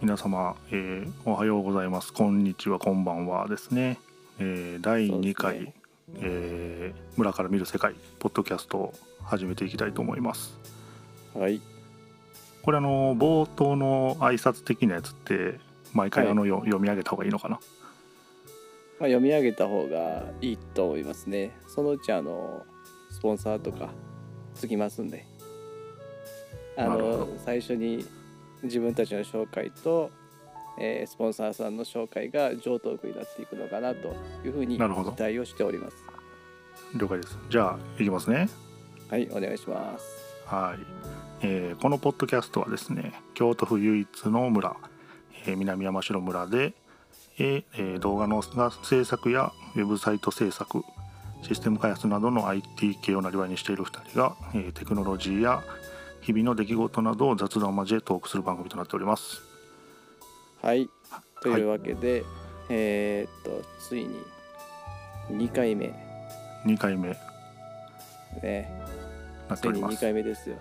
皆様、えーおはようございます。こんにちはこんばんはですね、えー第2回、そうですえー村から見る世界ポッドキャストを始めていきたいと思います。はい。これあの冒頭の挨拶的なやつって毎回はい。あの、よ読み上げた方がいいのかな？まあ、読み上げた方がいいと思いますね。そのうちあのスポンサーとかつきますんで。あの最初に自分たちの紹介と、えースポンサーさんの紹介が上等句になっていくのかなというふうに期待をしております。了解ですじゃあいきますねはい、お願いします。はい、えーこのポッドキャストはですね京都府唯一の村、えー南山城村で、えーえー動画の制作やウェブサイト制作システム開発などの IT 系をなりわいにしている2人が、えーテクノロジーや日々の出来事などを雑談を交えトークする番組となっております。はい。というわけで、えーっとついに2回目。2回目。ね。2なっております。回目ですよ。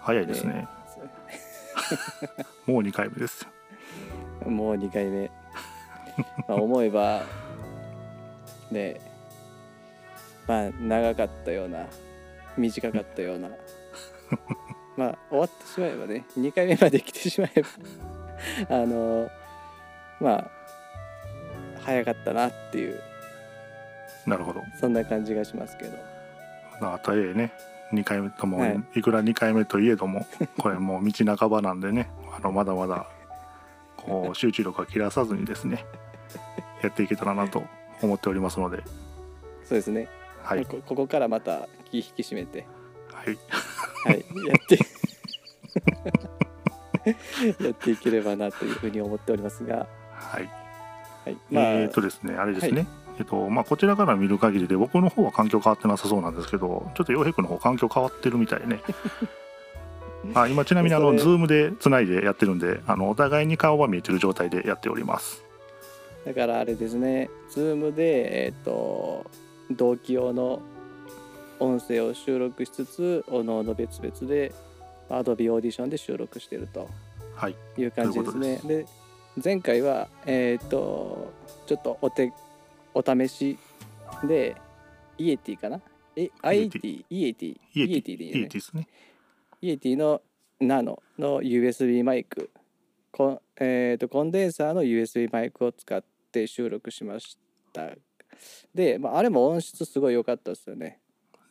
早いですね。もう2回目です。よ もう2回目。まあ思えばね。まあ長かったような短かったような まあ終わってしまえばね2回目まで来てしまえば あのまあ早かったなっていう。なるほど。そんな感じがしますけど。まあとはいえね2回目とも、はい。い、くら2回目といえどもこれもう道半ばなんでね あのまだまだこう集中力は切らさずにですねやっていけたらなと思っておりますので。そうですね、はい。こここからまた気引き締めて。はいはい、やって やっていければなというふうに思っておりますが、はい。はい、まあ、えー、とですねあれですね、えっとまあ、こちらから見る限りで僕の方は環境変わってなさそうなんですけどちょっと洋平君の方環境変わってるみたいね。あ今ちなみにあのそれ Zoom でつないでやってるんであのお互いに顔は見えてる状態でやっております。だからあれですね、Zoom で、えっ、と、同期用の音声を収録しつつ、おのおの別々で、Adobe Audition で収録してるとはい。いう感じですそういうね。で前回は、えっ、と、ちょっとお手、お試しで、 Yeti かな？え、アイエティ、 Yeti、Yeti。Yeti でいいよね。いいですね。 Yeti のナノの USB マイク。コン,、えーとコンデンサーの USB マイクを使って収録しました。で、まあ、あれも音質すごい良かったですよね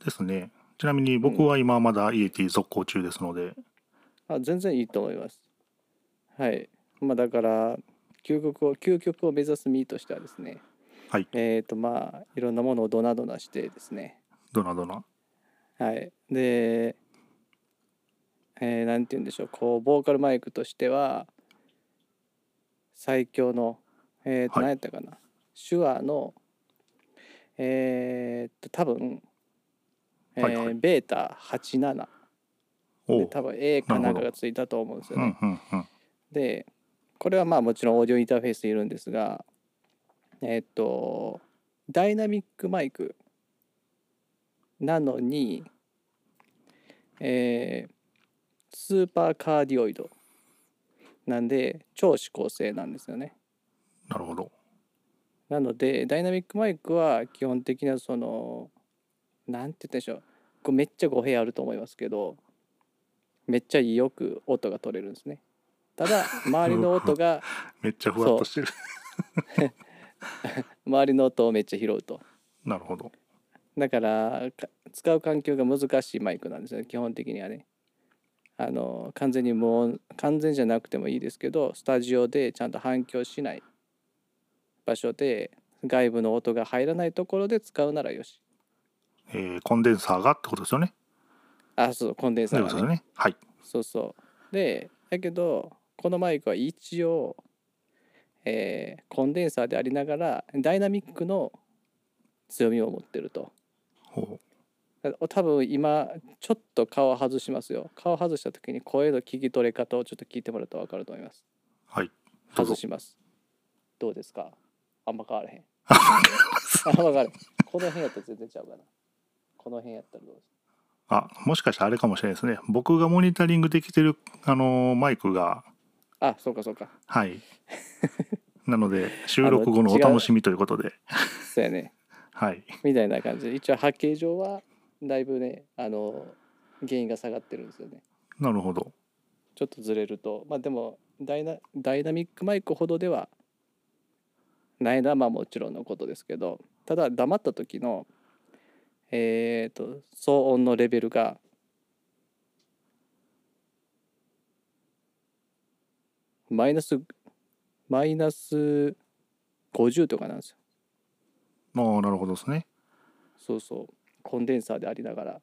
ですね。ちなみに僕は今まだイエティ続行中ですので、あ全然いいと思います。はい。まあだから究極を究極を目指す身としてはですね。はい。えっ、とまあいろんなものをドナドナしてですね。ドナドナ。はい、で、えーなんて言うんでしょう。こうボーカルマイクとしては最強のえっ、と、はい。何やったかな。手話のえっと多分、えーはい。はいベータ87おう。で多分 A かなんかがついたと思うんですよね。うんうんうん。でこれはまあもちろんオーディオインターフェースいるんですがえっ、とダイナミックマイクなのにえースーパーカーディオイドなんで超指向性なんですよね。なるほど。なのでダイナミックマイクは基本的なそのなんて言ったんでしょう。これめっちゃ語弊あると思いますけどめっちゃよく音が取れるんですね。ただ 周りの音が めっちゃふわっとしてる。周りの音をめっちゃ拾うと。なるほど。だからか使う環境が難しいマイクなんですよね。基本的にはね。あの完全に無音完全じゃなくてもいいですけどスタジオでちゃんと反響しない場所で外部の音が入らないところで使うならよしえーコンデンサーがってことですよね。あそうコンデンサーがね。ですよね。はい。そうそう。でだけどこのマイクは一応、えーコンデンサーでありながらダイナミックの強みを持ってると。ほ多分今ちょっと顔外しますよ。顔外した時に声の聞き取れ方をちょっと聞いてもらうと分かると思います。うはい。外します。どうですか？あんま変わらへん。あ分かるこの辺やったら全然ちゃうかなこの辺やったらどうですあもしかしたらあれかもしれないですね。僕がモニタリングできてるあのーマイクが。あそうかそうか。はい。なので収録後のお楽しみということで。そうやね。はい。みたいな感じで。一応波形上はだいぶねあの原因が下がってるんですよね。なるほど。ちょっとずれると。まあでもダイナダイナミックマイクほどではないのはまあもちろんのことですけど。ただ黙った時のえっ、と騒音のレベルがマイナスマイナス50とかなんですよ。ああなるほどですね。そうそう。コンデンサーでありながら。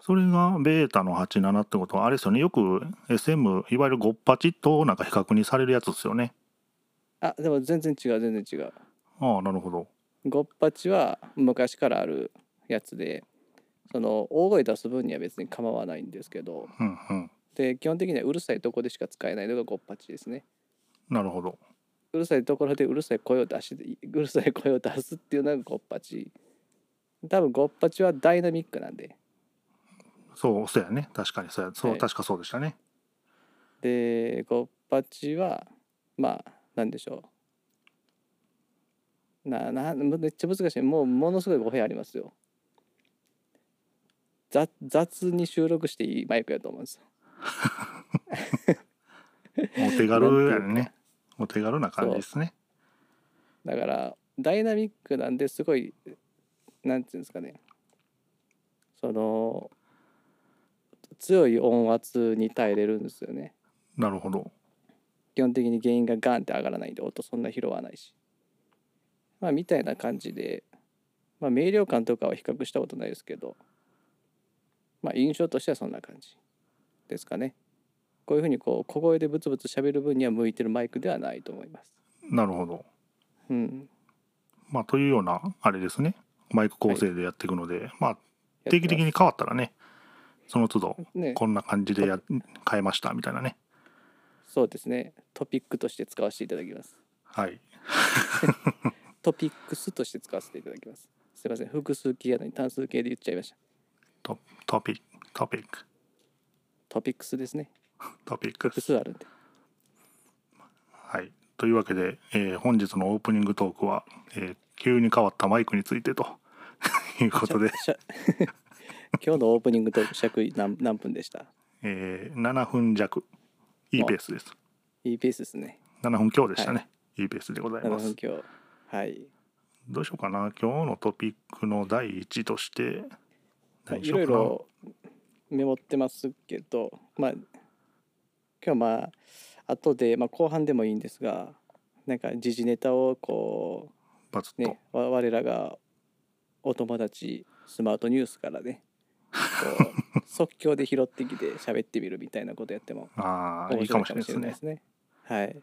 それがベータの87ってことはあれですよね。よく SM いわゆる58となんか比較にされるやつですよね。あでも全然違う全然違う。ああなるほどゴッパチは昔からあるやつでその大声出す分には別に構わないんですけどうんうん。で基本的にはうるさいとこでしか使えないのがゴッパチですね。なるほど。うるさいところでうるさい声を出し うるさい声を出すっていうのがゴッパチ多分ゴッパチはダイナミックなんで。そうそうやね。確かに。そうやそう、はい。確かそうでしたね。でゴッパチはまあなんでしょうななめっちゃ難しい。もうものすごい語弊ありますよ。雑雑に収録していいマイクやと思うんですよ。お手軽やね。お手軽な感じですね。だからダイナミックなんですごいなんていうんですかね。その強い音圧に耐えれるんですよね。なるほど。基本的に原因がガンって上がらないんで音そんな拾わないしまあみたいな感じでまあ明瞭感とかは比較したことないですけどまあ印象としてはそんな感じですかね。こういうふうにこう小声でブツブツ喋る分には向いてるマイクではないと思います。なるほど。うん。まあというようなあれですね。マイク構成でやっていくので、まあやって定期的に変わったらねその都度ね。こんな感じでや変えましたみたいなね。そうですね。トピックとして使わせていただきます。はい トピックスとして使わせていただきます。すいません。複数形やのに単数形で言っちゃいました。トトピックトピック。トピックスですね。トピック複数あるんで。はい。というわけで、えー本日のオープニングトークは、えー急に変わったマイクについてと。いうことで、今日のオープニングトーク尺何何分でした？えー7分弱。いいペースです。いいペースですね。7分強でしたね、い、いペースでござい7ます。分今日はい。どうしようかな。今日のトピックの第一としてまあいろいうろメモってますけどまあ今日まあ後で、まあ、後半でもいいんですがなんか時事ネタをこバツッと、うねわ我らがお友達スマートニュースからね 即興で拾ってきて喋ってみるみたいなことやってもああい面いか白いかもしれないですね。もしれないです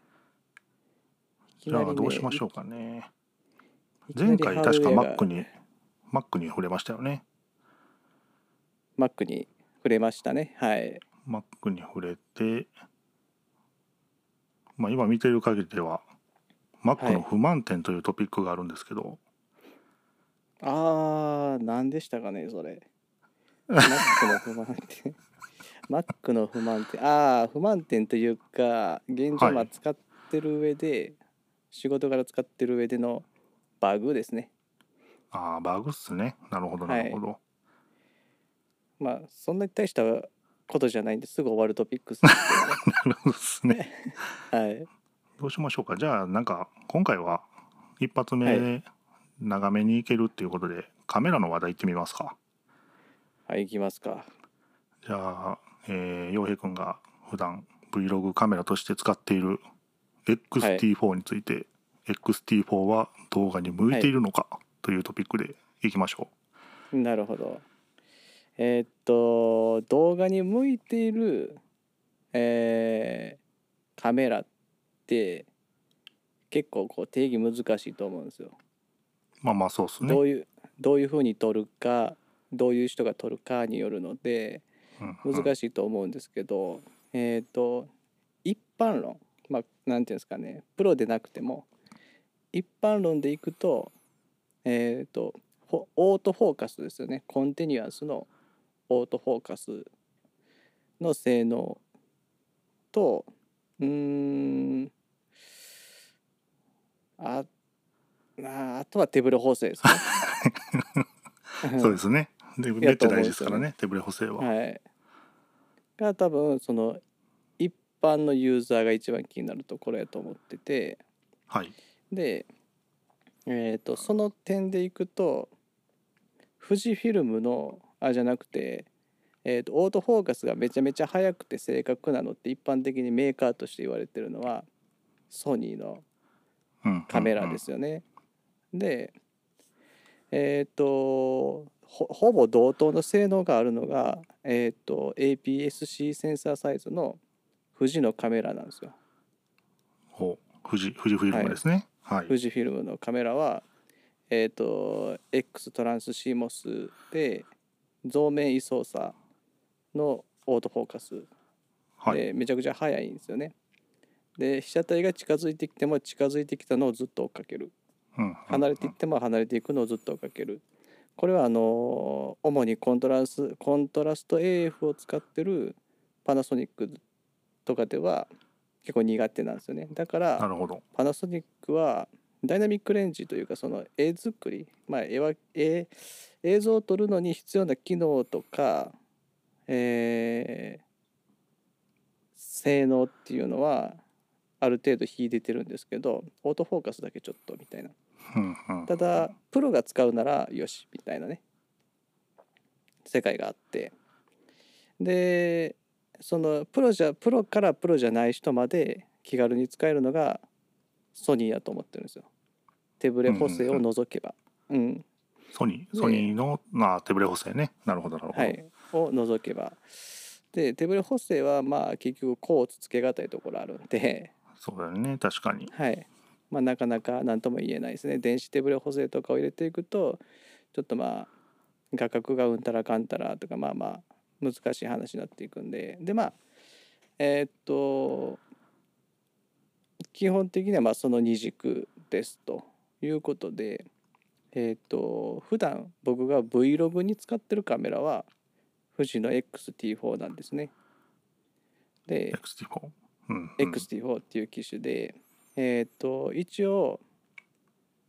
ね。はい。じゃあどうしましょうかね前回マ確かッ Mac に Mac に触れましたよね Mac に触れましたね。はい。Mac に触れてまあ今見てる限りでは Mac の不満点というトピックがあるんですけど、あー、何でしたかね、それ。Mac の不満点。Mac の不満点。あー、不満点というか、現状はいまあ使ってる上で、仕事から使ってる上でのバグですね。ああバグっすねなるほどなるほど、まあ、そんなに大したことじゃないんですぐ終わるトピックスです なるほどですね。はい。どうしましょうかじゃあなんか今回は一発目長めにいけるっていうことで、カメラの話題いってみますかはい、行きますか。じゃあえー洋平くんが普段 Vlog カメラとして使っている XT4 について、XT4 は動画に向いているのかというトピックでいきましょなるほど。えーっと動画に向いている、えーカメラって結構こう定義難しいと思うんですよ。うまあまあそうっすね。どういうどういうふうに撮るかどういう人が撮るかによるのでうんうん。難しいと思うんですけど、えーっと一般論まあなんていうんですかね。プロでなくても一般論でいくとえーっとフォオートフォーカスですよね。コンティニュアスのオートフォーカスの性能とうーんあああとは手ブレ補正ですね。そうですね。でめっちゃ大事ですからね手ブレ補正は、はい。が多分その一般のユーザーが一番気になるところやと思ってて。はいでえー、とその点でいくと富士フィルムのあじゃなくて、えー、とオートフォーカスがめちゃめちゃ速くて正確なのって一般的にメーカーとして言われてるのはソニーのうんカメラですよね。でえっ、とほほぼ同等の性能があるのが、えー、と APS-C センサーサイズの富士のカメラなんですよ。ほう富士富士フィルムですねはい、富士フィルムのカメラはえっ、と X トランス CMOS で増面位操作のオートフォーカスはい。でめちゃくちゃ速いんですよね。で被写体が近づいてきても近づいてきたのをずっと追っかける。うんうん離れていっても離れていくのをずっと追っかける。これはあの主にコントラスコントラスト AF を使ってるパナソニックとかでは結構苦手なんですよね。だからパナソニックはダイナミックレンジというかその絵作り、まあ、絵は絵映像を撮るのに必要な機能とか、えー性能っていうのはある程度秀でてるんですけどオートフォーカスだけちょっとみたいな。ただプロが使うならよしみたいなね。世界があって。でそのプロじゃプロからプロじゃない人まで気軽に使えるのがソニーやと思ってるんですよ。手ブレ補正を除けば。うん、ソニーでソニーのまあ手ブレ補正ね。なるほどなるほど、はい。を除けば。で手ブレ補正はまあ結局コーツつけがたいところあるんで。そうだよね。確かに。はい。まあ、なかなか何とも言えないですね。電子手ブレ補正とかを入れていくとちょっとまあ画角がうんたらかんたらとかまあまあ難しい話になっていくんで。でまあえーっと基本的にはまあその二軸ですということで。えーっと普段僕が Vlog に使ってるカメラは富士の XT4 なんですね。で XT4 うん、うん、XT4 っていう機種で、えっ、と一応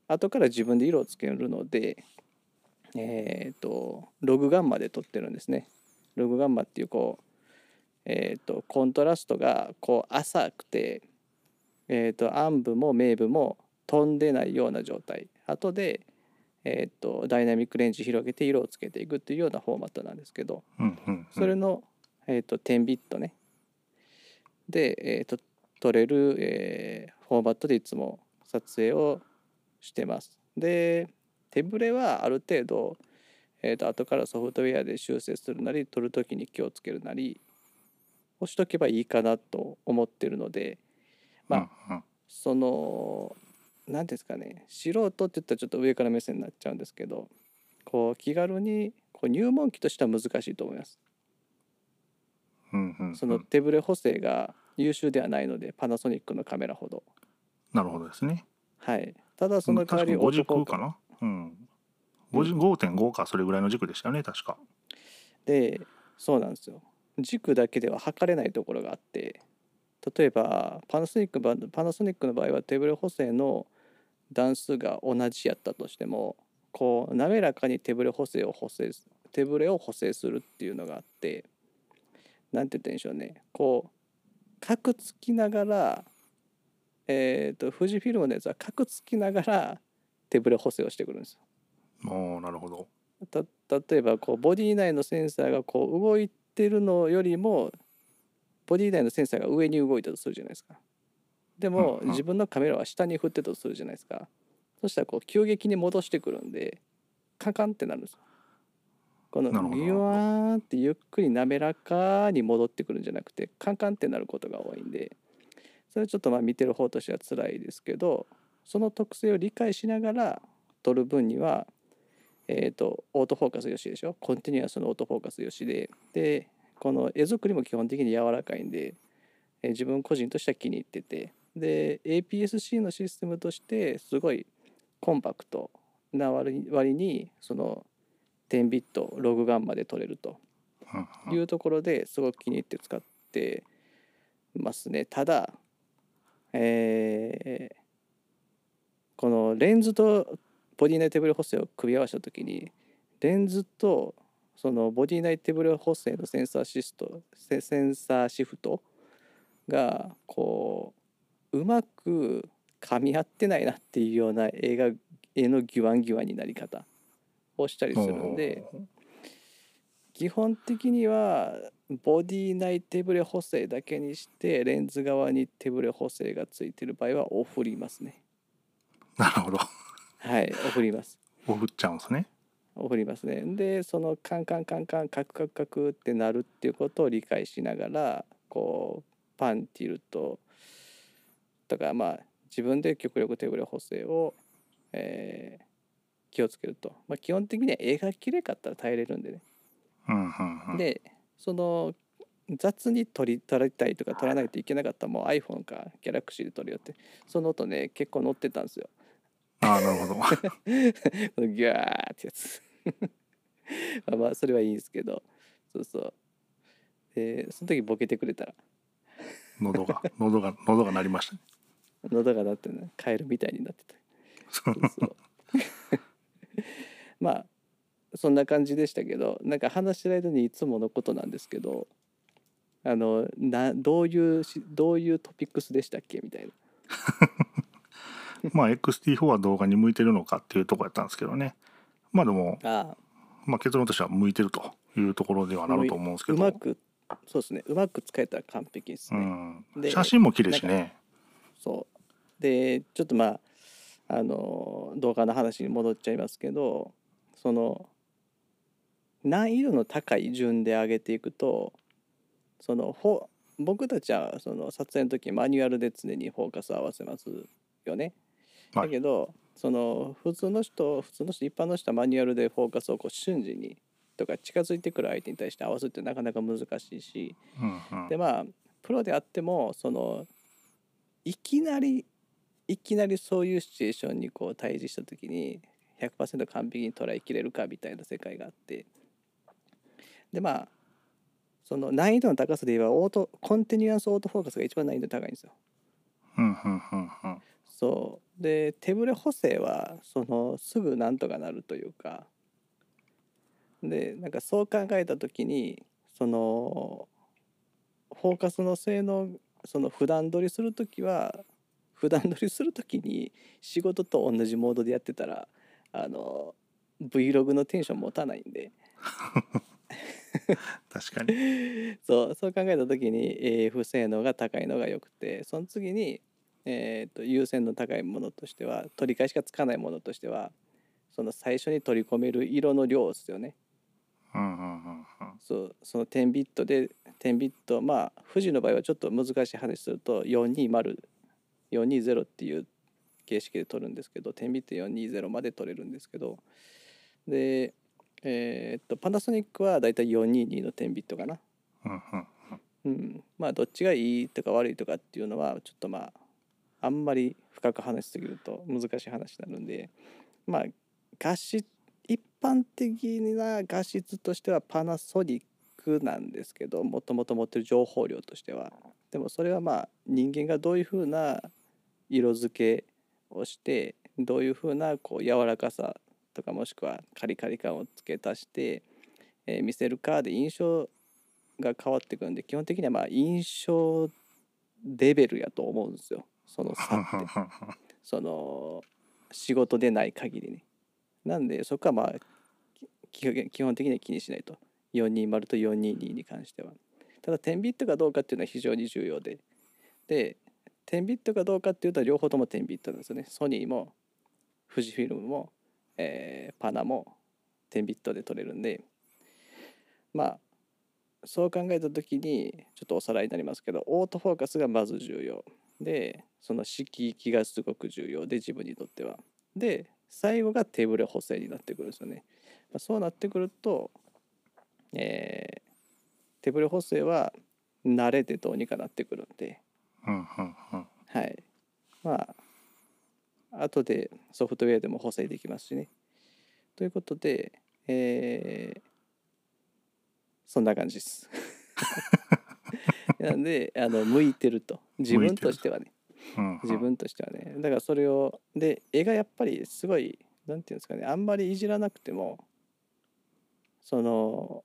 後から自分で色をつけるのでえっ、とログガンマで撮ってるんですねログガンマっていうこうえっ、とコントラストがこう浅くてえっ、と暗部も明部も飛んでないような状態。後でえっ、とダイナミックレンジ広げて色をつけていくっていうようなフォーマットなんですけどうんうんうん。それの、えー、と10ビットね。で、えー、と撮れる、えーフォーマットでいつも撮影をしてます。で手ブレはある程度、えー、と後からソフトウェアで修正するなり撮る時に気をつけるなり押しとけばいいかなと思ってるのでまあその何ですかね素人って言ったらちょっと上から目線になっちゃうんですけどこう気軽にこう入門機としては難しいと思います。うんうんうん。その手ブレ補正が優秀ではないのでパナソニックのカメラほど。なるほどですね。はい、ただその代わり確かに5オート。フォうん。5 5.5かそれぐらいの軸でしたよね確か。でそうなんですよ。軸だけでは測れないところがあって例えばパナソニックパナソニックの場合は手ブレ補正の段数が同じやったとしてもこう滑らかに手ブレ補正を補正手ブレを補正するっていうのがあってなんて言ったんでしょうね。こう角つきながらえっ、と富士フィルムのやつは角つきながら手ブレ補正をしてくるんですよ。おーなるほど。た例えばこうボディ内のセンサーがこう動いてるのよりもボディ内のセンサーが上に動いたとするじゃないですか。でも自分のカメラは下に振ってたとするじゃないですか。そしたらこう急激に戻してくるんでカカンってなるんですよ。このギュワーンってゆっくり滑らかに戻ってくるんじゃなくてカンカンってなることが多いんでそれはちょっとまあ見てる方としては辛いですけどその特性を理解しながら撮る分にはえー、とオートフォーカスよしでしょ？コンティニュアスのオートフォーカスよしで。でこの絵作りも基本的に柔らかいんで、えー自分個人としては気に入ってて。で APS-C のシステムとしてすごいコンパクトな割にその10ビットログガンまで取れると。いうところですごく気に入って使ってますね。ただえーこのレンズとボディ内テブル補正を組み合わせた時にレンズとそのボディ内テブル補正のセンサーシストセンサーシフトがこううまく噛み合ってないなっていうような映画絵のギュワンギュワンになり方をしたりするんで基本的にはボディ内手ブレ補正だけにしてレンズ側に手ブレ補正がついてる場合はオフりますね。なるほど。はいオフります。オフっちゃうんですね。オフりますね。でそのカンカンカンカンカクカクカクってなるっていうことを理解しながらこうパンティルトとかまあ自分で極力手ブレ補正を、えー気をつけると、まあ、基本的には絵が綺麗かったら耐えれるんでね。うんうんうん。でその雑に撮り撮りたいとか撮らないといけなかったらもう iPhone か Galaxy で撮るよって。その音ね結構乗ってたんですよああなるほど。ギャーってやつ。まあまあそれはいいんですけど。そうそう。でその時ボケてくれたら。喉が喉が喉が鳴りましたね。喉が鳴ってねカエルみたいになってた。そうそう。まあそんな感じでしたけどなんか話してる間にいつものことなんですけどあのなどういうしどういうトピックスでしたっけみたいな まあ XT4 は動画に向いてるのかっていうところやったんですけどね。まあでも、あまあ、結論としては向いてるというところではなると思うんですけど。うまくそうですね。うまく使えたら完璧ですうね、ん、で写真も綺麗しね。そう。でちょっとまああの動画の話に戻っちゃいますけどその難易度の高い順で上げていくとそのほ僕たちはその撮影の時マニュアルで常にフォーカスを合わせますよね。はい。だけどその普通の人普通の人一般の人はマニュアルでフォーカスをこう瞬時にとか近づいてくる相手に対して合わせるってなかなか難しいしうんうん。でまあプロであってもそのいきなりいきなりそういうシチュエーションにこう対峙した時に100%完璧に捉えきれるかみたいな世界があってでまあその難易度の高さで言えばオートコンティニュアスオートフォーカスが一番難易度高いんですよ。うんうんうんうん。そうで手ブレ補正はそのすぐなんとかなるというか。でなんかそう考えた時にそのフォーカスの性能その普段撮りする時は普段撮りする時に仕事と同じモードでやってたらあの Vlog のテンション持たないんで。確かに。そうそう考えた時に AF 性能が高いのがよくてその次に、えー、と優先の高いものとしては取り返しがつかないものとしてはその最初に取り込める色の量ですよね。そうその10ビットで10ビットまあ富士の場合はちょっと難しい話すると420420っていう形式で取るんですけど10ビット420まで取れるんですけどでえーっとパナソニックはだいたい422の10ビットかな。うん、まあどっちがいいとか悪いとかっていうのはちょっとまああんまり深く話しすぎると難しい話になるんでまあ画質一般的な画質としてはパナソニックなんですけどもともと持ってる情報量としては。でもそれはまあ人間がどういうふうな色付けをしてどういうふうなこう柔らかさとかもしくはカリカリ感を付け足して、えー見せるかで印象が変わってくるんで基本的にはまあ印象レベルやと思うんですよ。その差って。その仕事でない限りね。なんでそこはまあ基本的には気にしないと。420と422に関しては。ただ10ビットかどうかっていうのは非常に重要で。で10ビットかどうかっていうと両方とも10ビットなんですよね。ソニーも富士フィルムも、えーパナも10ビットで撮れるんで。まあそう考えた時にちょっとおさらいになりますけどオートフォーカスがまず重要。でその色域がすごく重要で自分にとっては。で最後が手ブレ補正になってくるんですよね、まあ、そうなってくると、えー手ブレ補正は慣れてどうにかなってくるんで。うんうんうん。はい。まあ後でソフトウェアでも補正できますしね。ということでえーそんな感じです。なんであの向いてると。自分としてはね自分としてはね。だからそれをで絵がやっぱりすごいなんていうんですかね。あんまりいじらなくてもその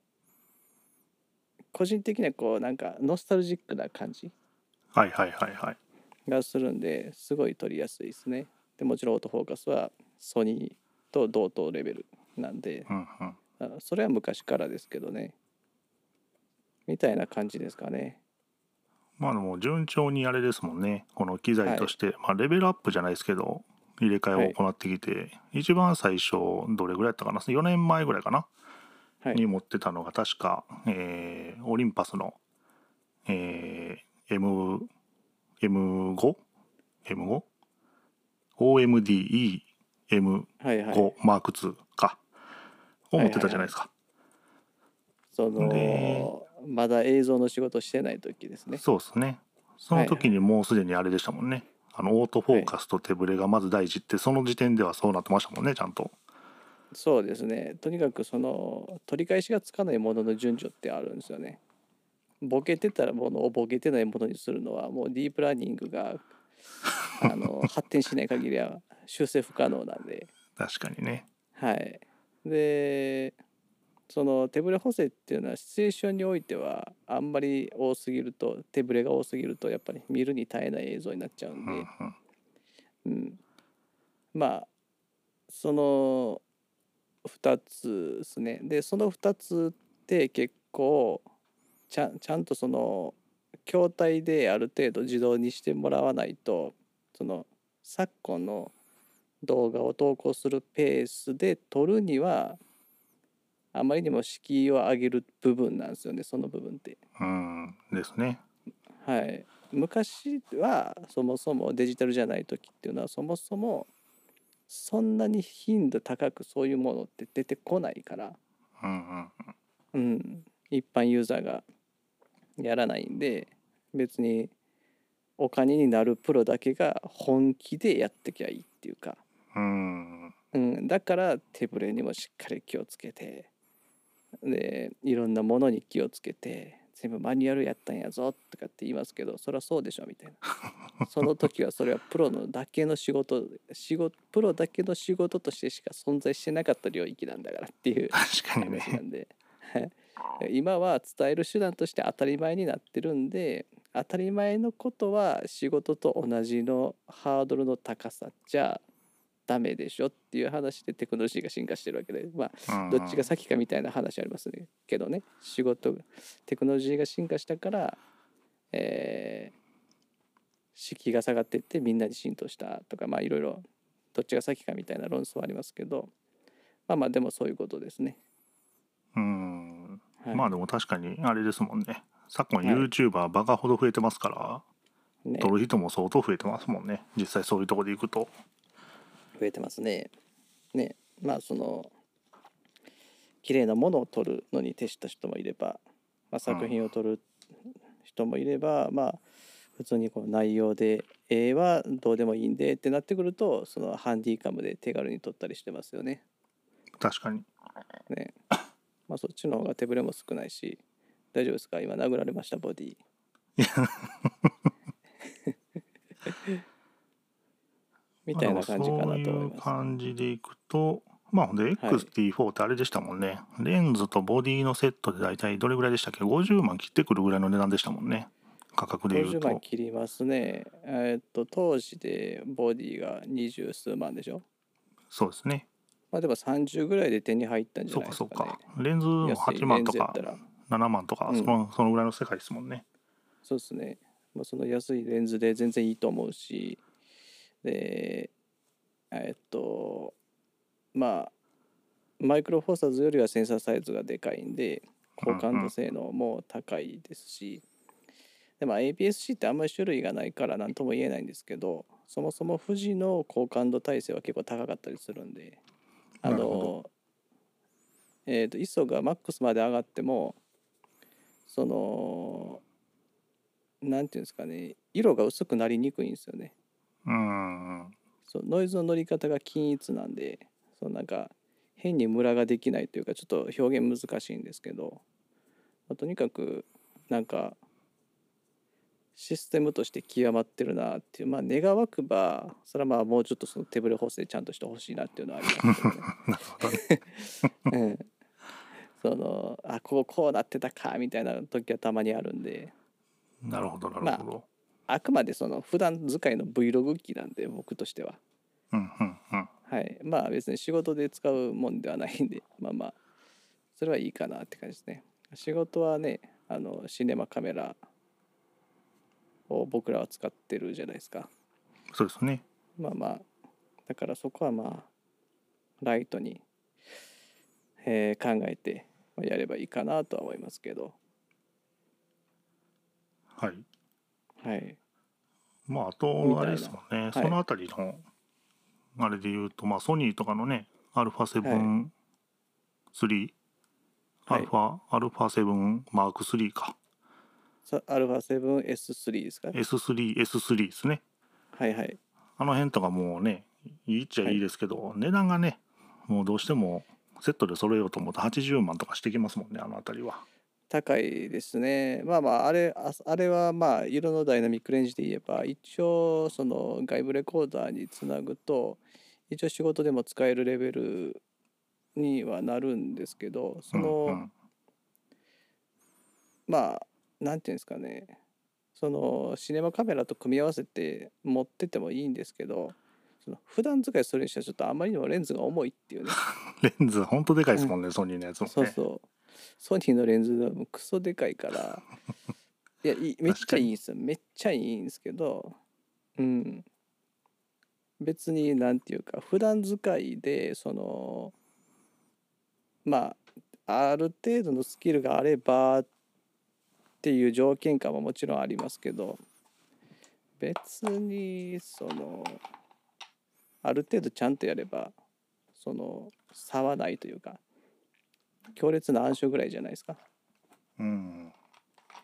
個人的にはこうなんかノスタルジックな感じはいはいはいはい。がするんですごい撮りやすいですね。でもちろんオートフォーカスはソニーと同等レベルなんでうんうん。あそれは昔からですけどね。みたいな感じですかねまあでも順調にあれですもんね。この機材として、まあレベルアップじゃないですけど入れ替えを行ってきて、一番最初どれぐらいやったかな？4年前ぐらいかな、はい。に持ってたのが確か、えーオリンパスの、えー M M5 M5 OMDEM5 はいはい。マーク2か。を持ってたじゃないですか、そのでまだ映像の仕事してない時ですね。そうですね。その時にもうすでにあれでしたもんね、あのオートフォーカスと手ブレがまず大事ってその時点ではそうなってましたもんねちゃんと。そうですね。とにかくその取り返しがつかないものの順序ってあるんですよね。ボケてたものをボケてないものにするのはもうディープラーニングが あの発展しない限りは修正不可能なんで。確かにね。はい。でその手ブレ補正っていうのはシチュエーションにおいてはあんまり多すぎると手ブレが多すぎるとやっぱり見るに耐えない映像になっちゃうんで、うん、まあその2つですね。でその2つって結構ちゃんちゃんとその筐体である程度自動にしてもらわないとその昨今の動画を投稿するペースで撮るにはあまりにも敷居を上げる部分なんですよねその部分って。うんですね。はい、昔はそもそもデジタルじゃない時っていうのはそもそもそんなに頻度高くそういうものって出てこないから、うんうんうん、一般ユーザーがやらないんで別にお金になるプロだけが本気でやってきゃいいっていうか、うん。うん、だから手ぶれにもしっかり気をつけてでいろんなものに気をつけて全部マニュアルやったんやぞとかって言いますけどそりゃそうでしょみたいな。その時はそれはプロのだけの仕事仕事プロだけの仕事としてしか存在してなかった領域なんだからっていう話なんで。はい。今は伝える手段として当たり前になってるんで当たり前のことは仕事と同じのハードルの高さじゃダメでしょっていう話でテクノロジーが進化してるわけでまあうんどっちが先かみたいな話ありますね。けどね仕事テクノロジーが進化したからえー敷居が下がってってみんなに浸透したとかまあいろいろどっちが先かみたいな論争はありますけどまあまあでもそういうことですね。うん。はい。まあでも確かにあれですもんね。昨今はい。YouTuber バカほど増えてますから、ね、撮る人も相当増えてますもんね。実際そういうとこで行くと増えてますね。ねまあその綺麗なものを撮るのに徹した人もいれば、まあ、作品を撮る人もいれば、まあ普通にこう内容で絵はどうでもいいんでってなってくるとそのハンディカムで手軽に撮ったりしてますよね。確かにねまあそっちの方が手ぶれも少ないし大丈夫ですか？今殴られましたボディ。みたいな感じかなと思いそういうます。感じでいくとまあで XT4 ってあれでしたもんね、レンズとボディのセットで大体どれぐらいでしたっけ？50万切ってくるぐらいの値段でしたもんね価格でいう50と万切りますね。えーっと当時でボディが二十数万でしょ？そうですねまあでも30ぐらいで手に入ったんじゃそうないですかねかそうか。レンズも安い8万とかレンズやったら7万とか、うんそのそのぐらいの世界ですもんねそうですね。まあ、その安いレンズで全然いいと思うし、で、えっと、まあ、マイクロフォーサーズよりはセンサーサイズがでかいんで、高感度性能も高いですし、でも APS-C ってあんまり種類がないから何とも言えないんですけど、そもそも富士の高感度耐性は結構高かったりするんで、あの、えっと、ISO がマックスまで上がっても、その、なんていうんですかね色が薄くなりにくいんですよね。うんそうノイズの乗り方が均一なんでそうなんか変にムラができないというかちょっと表現難しいんですけど、まあとにかくなんかシステムとして極まってるなっていうまあ願わくばそれはまあもうちょっとその手ブレ補正ちゃんとしてほしいなっていうのはありますけどね。なるほど。ね うん、そのあこうこうなってたかみたいな時はたまにあるんで。なるほどなるほど、あくまでその普段使いの Vlog 機なんで僕としては。うんうんうん。はい。まあ別に仕事で使うもんではないんで まあまあそれはいいかなって感じですね。仕事はねあのシネマカメラを僕らは使ってるじゃないですか。そうですね。まあまあだからそこはまあライトに、えー考えてやればいいかなとは思いますけど。はいはい。まああとあれですもんね、い。そのあたりのあれで言うとまあソニーとかのね α7-3、はい。アルファアルファ7マーク3か。さ α7S3 ですか？S3S3 ですね。はいはい。あの辺とかもうねいいっちゃいいですけど、値段がねもうどうしてもセットで揃えようと思うと80万とかしてきますもんねあの辺りは高いですね。まあまああれああれはまあ色のダイナミックレンジで言えば一応その外部レコーダーにつなぐと一応仕事でも使えるレベルにはなるんですけどその、うん。うんまあなんていうんですかね。そのシネマカメラと組み合わせて持っててもいいんですけどその普段使いするにしてはちょっとあまりにもレンズが重いっていうね。レンズほんとでかいですもんね、ソニーのやつもね。そうそうソニーのレンズがもうクソでかいから。いや めっちゃいいんですよ。めっちゃいいんですけどうん。別になんていうか普段使いでそのまあある程度のスキルがあればっていう条件下ももちろんありますけど別にそのある程度ちゃんとやればその差はないというか強烈な暗証ぐらいじゃないですか。うん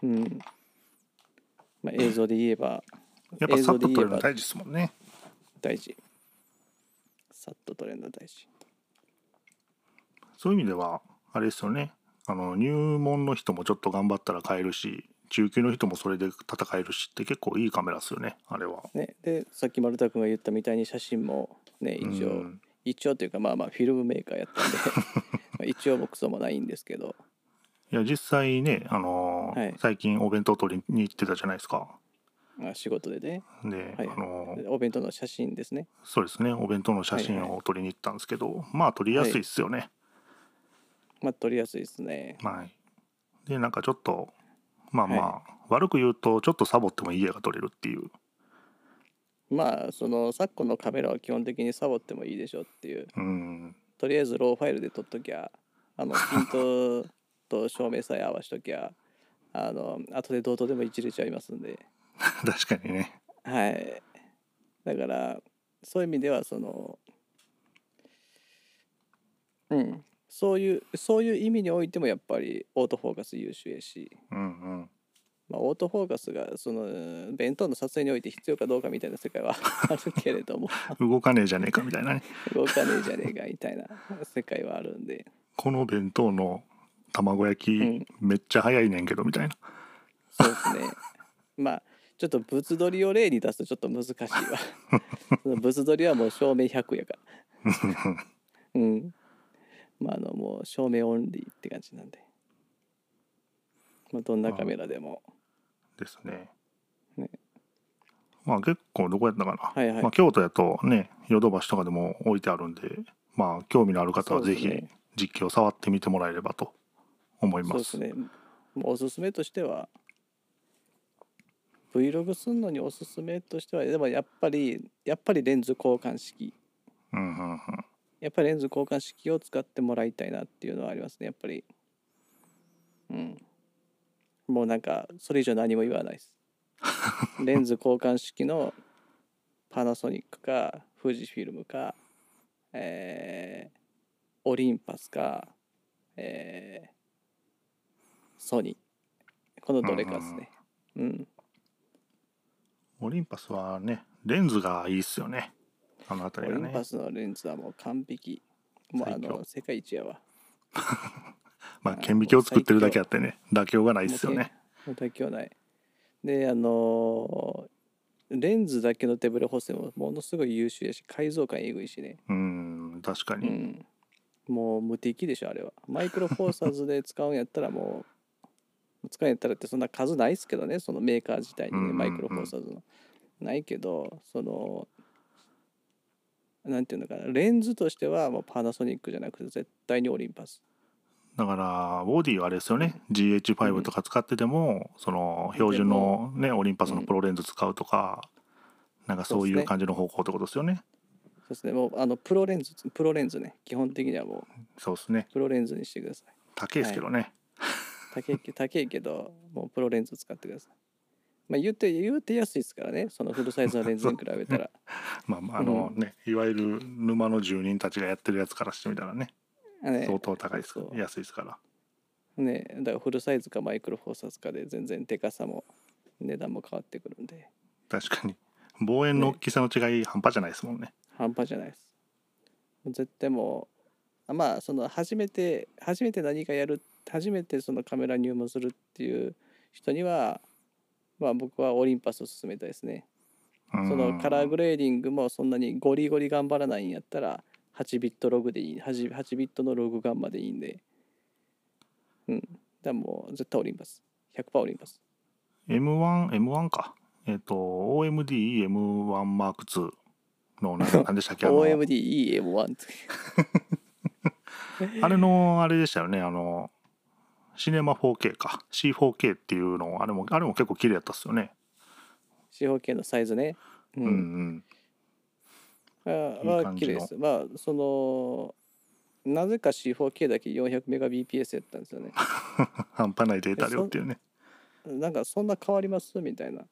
うん。まあ、映像で言えばやっぱ映さっと撮るの大事ですもんね大事。さっと撮れるの大事。そういう意味ではあれですよねあの入門の人もちょっと頑張ったら買えるし中級の人もそれで戦えるしって結構いいカメラですよねあれはね、でさっき丸田君が言ったみたいに写真もね一応、うん一応というかまあまあフィルムメーカーやったんで まあ一応もクソもないんですけど。いや実際ね、あのーはい。最近お弁当取りに行ってたじゃないですか。まあ仕事でね。で、はい。あのーお弁当の写真ですね。そうですねお弁当の写真はいを撮りに行ったんですけど、まあ撮りやすいですよね、まあ撮りやすいですね。はい。でなんかちょっとまあまあ、は悪く言うとちょっとサボってもいい絵が撮れるっていうまあその昨今のカメラは基本的にサボってもいいでしょっていう。うん。とりあえずローファイルで撮っときゃあの ピントと照明さえ合わしときゃあの後でどうとでもいじれちゃいますんで。確かにね。はい。だからそういう意味ではそのうん。そういうそういう意味においてもやっぱりオートフォーカス優秀やし、うんうんまあ、オートフォーカスがその弁当の撮影において必要かどうかみたいな世界は あるけれども 動かねえじゃねえかみたいなね動かねえじゃねえかみたいな世界はあるんでこの弁当の卵焼き、うんめっちゃ早いねんけどみたいなそうですね。まあちょっと物撮りを例に出すとちょっと難しいわ。その物撮りはもう照明100やから。うん。まああのもう照明オンリーって感じなんで。まあどんなカメラでも。ですね。ね。まあ結構どこやったかな、はいはい。まあ、京都やとねヨドバシとかでも置いてあるんでまあ興味のある方はぜひそうですね。実況触ってみてもらえればと思いまそうですすね。おすすめとしては Vlog すんのにおすすめとしてはでもやっぱりやっぱりレンズ交換式。うんうんうん。やっぱりレンズ交換式を使ってもらいたいなっていうのはありますねやっぱり。うんもうなんかそれ以上何も言わないです。レンズ交換式のパナソニックか富士フィルムかえーオリンパスかえーソニー。このどれかですね。うんオリンパスはねレンズがいいっすよね。あのオ辺りがね。リンパスのレンズはもう完璧。もうあの世界一やわ まあ顕微鏡を作ってるだけあってね妥協がないっすよね。妥協ないであのレンズだけの手ブレ補正もものすごい優秀やし改造感えぐいしね。うん確かに、うん。もう無敵でしょあれは。マイクロフォーサーズで使うんやったらもう使うんやったらってそんな数ないっすけどねそのメーカー自体にうんうんうん。ねマイクロフォーサーズの。ないけどそのなんていうのかなレンズとしてはもうパナソニックじゃなくて絶対にオリンパスだからボディはあれですよね。GH5 とか使ってても、その標準のねオリンパスのプロレンズ使うとか、なんかそういう感じの方向ってことですよね。そうですね。もうあのプロレンズプロレンズね。基本的にはもうそうですね。プロレンズにしてください。高いですけどね、高いけ高いけどもうプロレンズ使ってください。まあ言うて言うて安いですからね。そのフルサイズのレンズに比べたら。まあまああのね、いわゆる沼の住人たちがやってるやつからしてみたらねね相当高いですそう安いですから。ね。だからフルサイズかマイクロフォーサーズかで全然でかさも値段も変わってくるんで。確かに。望遠の大きさの違い半端じゃないですもんね。半端じゃないです。絶対もうあまあその初めて初めて何かやる初めてそのカメラ入門するっていう人にはまあ僕はオリンパスを勧めたいですね。うん。そのカラーグレーディングもそんなにゴリゴリ頑張らないんやったら8ビットログでいい 8, 8ビットのログガンマでいいんでうんだからもう絶対オリンパス100%オリンパス M1、M1 か。えっ、と、OMD M1M2 の何何 でしたっけ？あの OMDEM1 ってあれの、あれでしたよね。あの、シネマ 4K か。C4K っていうの、あれも、あれも結構綺麗だったっすよね。四方形のサイズねううんうん。は綺麗です。まあそのなぜか C4K だけ 400Mbps やったんですよね。半端ないデータ量っていうね。なんかそんな変わりますみたいな。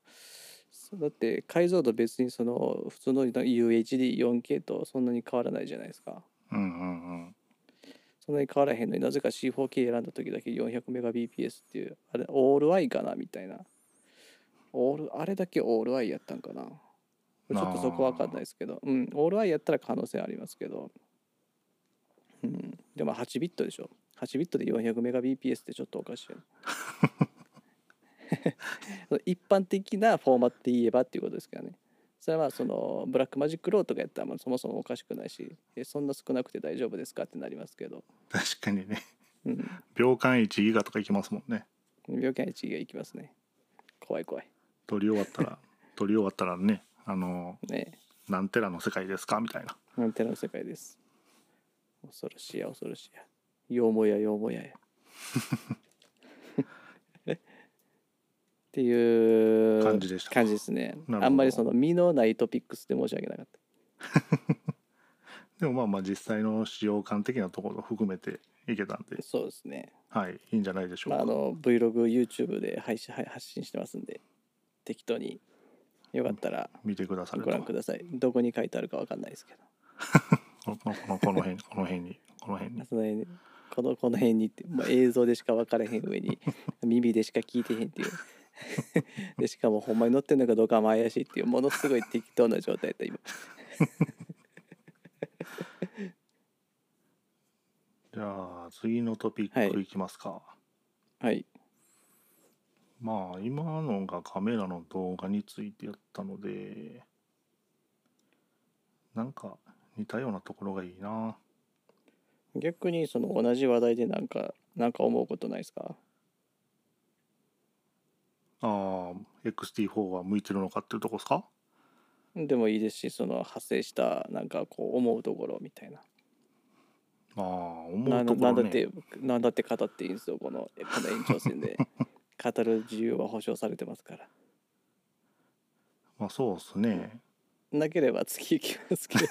だって解像度別にその普通の UHD4K とそんなに変わらないじゃないですか。うんうんうん。そんなに変わらへんのになぜか C4K 選んだ時だけ 400Mbps っていうあれオール I かなみたいな。オールあれだけオール I やったんかな。ちょっとそこわかんないですけど、うん、オール I やったら可能性ありますけど、うん、でも8ビットでしょ。8ビットで 400Mbps ってちょっとおかしい。一般的なフォーマットで言えばっていうことですからね。それはその Blackmagic RAW とかやったらまあそもそもおかしくないし、えそんな少なくて大丈夫ですかってなりますけど、確かにね。うん、秒間1ギガとかいきますもんね。病気は1がいきますね。怖い怖い。撮り終わったら、撮り終わったらね、あの、ね何テラの世界ですか？みたいな。アンテナの世界です。恐ろしいや恐ろしいや。よもやよもやや。っていう感じでしたか？感じですねあんまりその身のないトピックスで申し訳なかった。でもまあまあ実際の使用感的なところを含めていけたんで、そうですね。はい、いいんじゃないでしょうか。まあ、あの Vlog、YouTube で配信はい発信してますんで、適当によかったら見てくださるご覧ください。どこに書いてあるかわかんないですけど。このこのこの辺この辺にこの辺に。その辺このこの辺にって、まあ、映像でしか分からへん上に 耳でしか聞いてへんっていう。でしかもほんまに乗ってんのかどうかも怪しいっていうものすごい適当な状態だ今。じゃあ次のトピックいきますか、はいまあ今のがカメラの動画についてやったのでなんか似たようなところがいいな。逆にその同じ話題でなんかなんか思うことないですか？あー XT4 は向いてるのかっていうとこですか？でもいいですしその派生したなんかこう思うところみたいな。まあ思なうところね。なんだってなんだって語っていいんですよこのこの延長戦で 語る自由は保障されてますから。まあそうですね。なければ次行きますけど。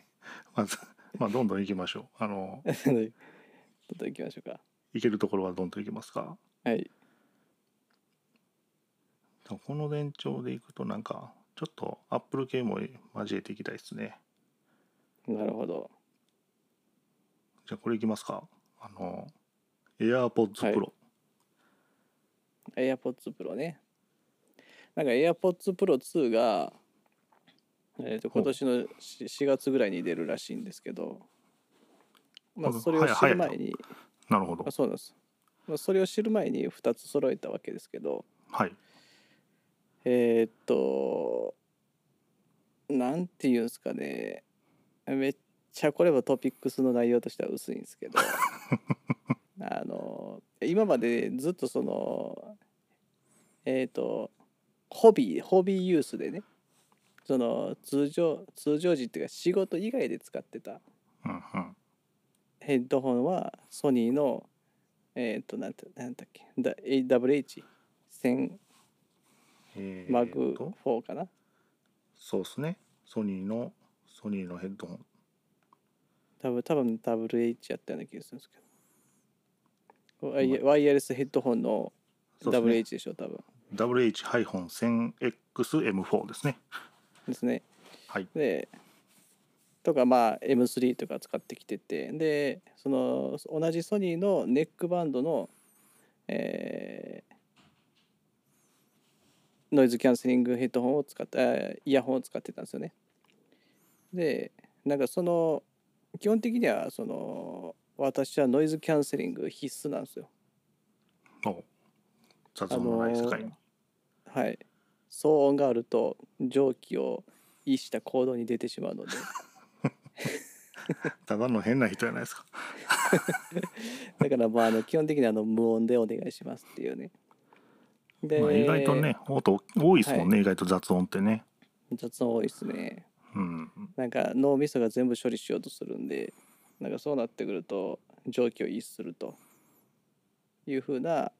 まずまあどんどん行きましょう。あのどんどん行きましょうか。行けるところはどんどん行きますか？はい。この連調でいくとなんかちょっとアップル系も交えていきたいですね。なるほど。じゃあこれいきますか。あの AirPods Pro、AirPods Pro ね。なんか AirPods Pro 2が、えー、と今年の 4, 4月ぐらいに出るらしいんですけど、まあ、それを知る前になるほど。あそうなんです、まあ、それを知る前に2つ揃えたわけですけどはい。えーっとなんていうんですかね。めっちゃこれもトピックスの内容としては薄いんですけど あの今までずっとそのえーっとホビーホビーユースでねその通常通常時っていうか仕事以外で使ってたヘッドホンはソニーのえっ、となんてなんだっけだ AWH1000 えーマグと4かな？そうですね。ソニーのソニーのヘッドホン。多分多分 WH やったような気がするんですけどワイヤレスヘッドホンの WH でしょ多分。WH-1000XM4 ですね。ですね。はい。でとかまあ M3 とか使ってきてて。でその同じソニーのネックバンドのえーノイズキャンセリングヘッドホンを使ってあイヤホンを使ってたんですよね。でなんかその基本的にはその私はノイズキャンセリング必須なんですよ。お雑音のない世界に、はい。騒音があると蒸気を意した行動に出てしまうので。ただの変な人じゃないですか。だからまああの基本的にあの無音でお願いしますっていうね。で、まあ、意外とね音多いですもんね、意外と雑音ってね。雑音多いですね。うん。なんか脳みそが全部処理しようとするんで、なんかそうなってくると蒸気を逸するという風な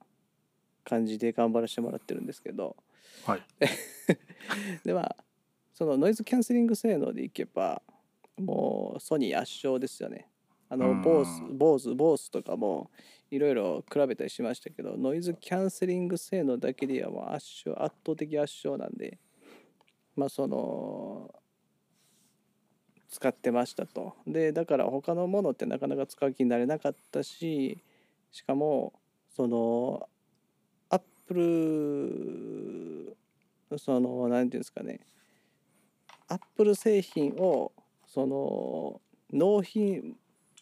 感じで頑張らせてもらってるんですけど、はい。でまあそのノイズキャンセリング性能でいけばもうソニー圧勝ですよね。あのうん。ボースボースボースとかもいろいろ比べたりしましたけどノイズキャンセリング性能だけではもう圧勝圧倒的圧勝なんでまあその使ってましたと。でだから他のものってなかなか使う気になれなかったししかもそのアップルその何ていうんですかね。アップル製品をその納品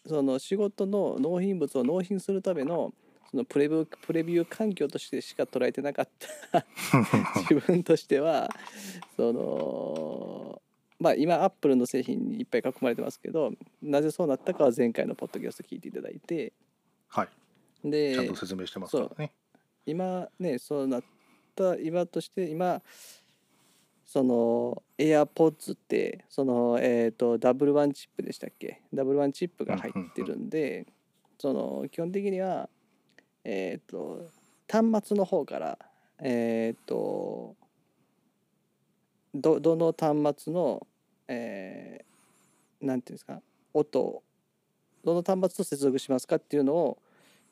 その仕事の納品物を納品するためのそのプレビュープレビュー環境としてしか捉えてなかった。自分としてはそのまあ今アップルの製品にいっぱい囲まれてますけどなぜそうなったかは前回のポッドキャスト聞いていただいて。はい。でちゃんと説明してますからね。今ねそうなった今として今その AirPods ってそのえっ、とダブルワンチップでしたっけ？ダブルワンチップが入ってるんでその基本的にはえっ、と端末の方からえっ、とどどの端末のえーなんていうんですか音をどの端末と接続しますかっていうのを、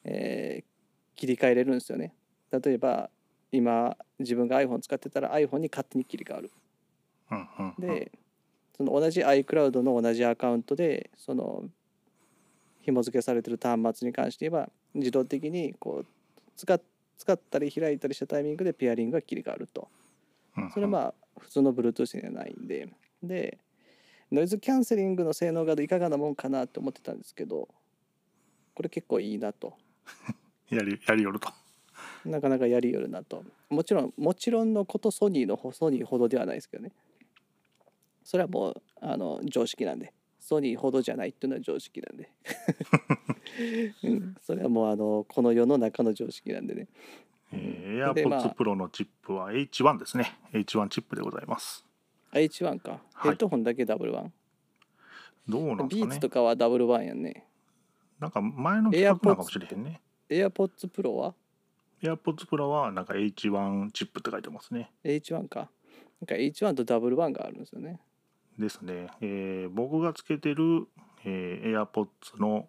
えー切り替えれるんですよね。例えば今自分が iPhone 使ってたら iPhone に勝手に切り替わる。うんうんうんでその同じ iCloud の同じアカウントでその紐付けされてる端末に関して言えば自動的にこう使っ使ったり開いたりしたタイミングでペアリングが切り替わると。うんうんそれはまあ普通の Bluetooth にはないんで。でノイズキャンセリングの性能がいかがなもんかなと思ってたんですけどこれ結構いいなと。やりやりよると。なかなかやりよるなと。もちろんもちろんのことソニーのソニーほどではないですけどね。それはもうあの常識なんで。ソニーほどじゃないっていうのは常識なんで、うん、それはもうあのこの世の中の常識なんでねえー、AirPods Pro のチップは H1 ですね。H1 チップでございます。H1 か。ヘッドホンだけダブルワン、どうなんですかね。ビーツとかはダブルワンやんね。なんか前の企画なのかもしれへんね。AirPods Pro は？AirPods Pro はなんか H1 チップって書いてますね。H1 か。なんか H1 とダブルワンがあるんですよね。ですね、えー僕がつけてる、えー AirPods の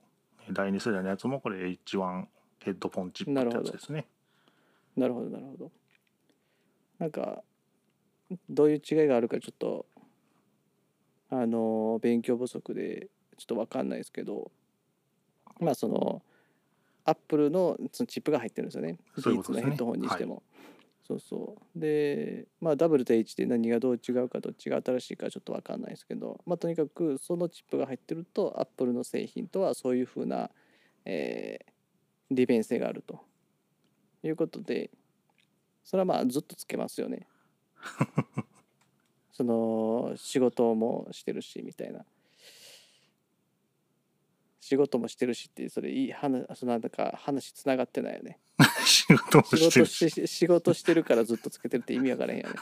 第2世代のやつもこれ H1 ヘッドフォンチップってやつですねなるほどなるほど。なんかどういう違いがあるかちょっとあの勉強不足でちょっと分かんないですけどまあそのアップルのそのチップが入ってるんですよね。ビーツのヘッドホンにしても、そうそう。でまあ W と H で何がどう違うかどっちが新しいかちょっと分かんないですけどまあとにかくそのチップが入ってるとアップルの製品とはそういうふうな、えー利便性があるということでそれはまあずっとつけますよね。その仕事もしてるしみたいな。仕事もしてるしってそれいい話そのなんか話つながってないよね。仕事も仕してる事し仕事してるからずっとつけてるって意味わからへんよね。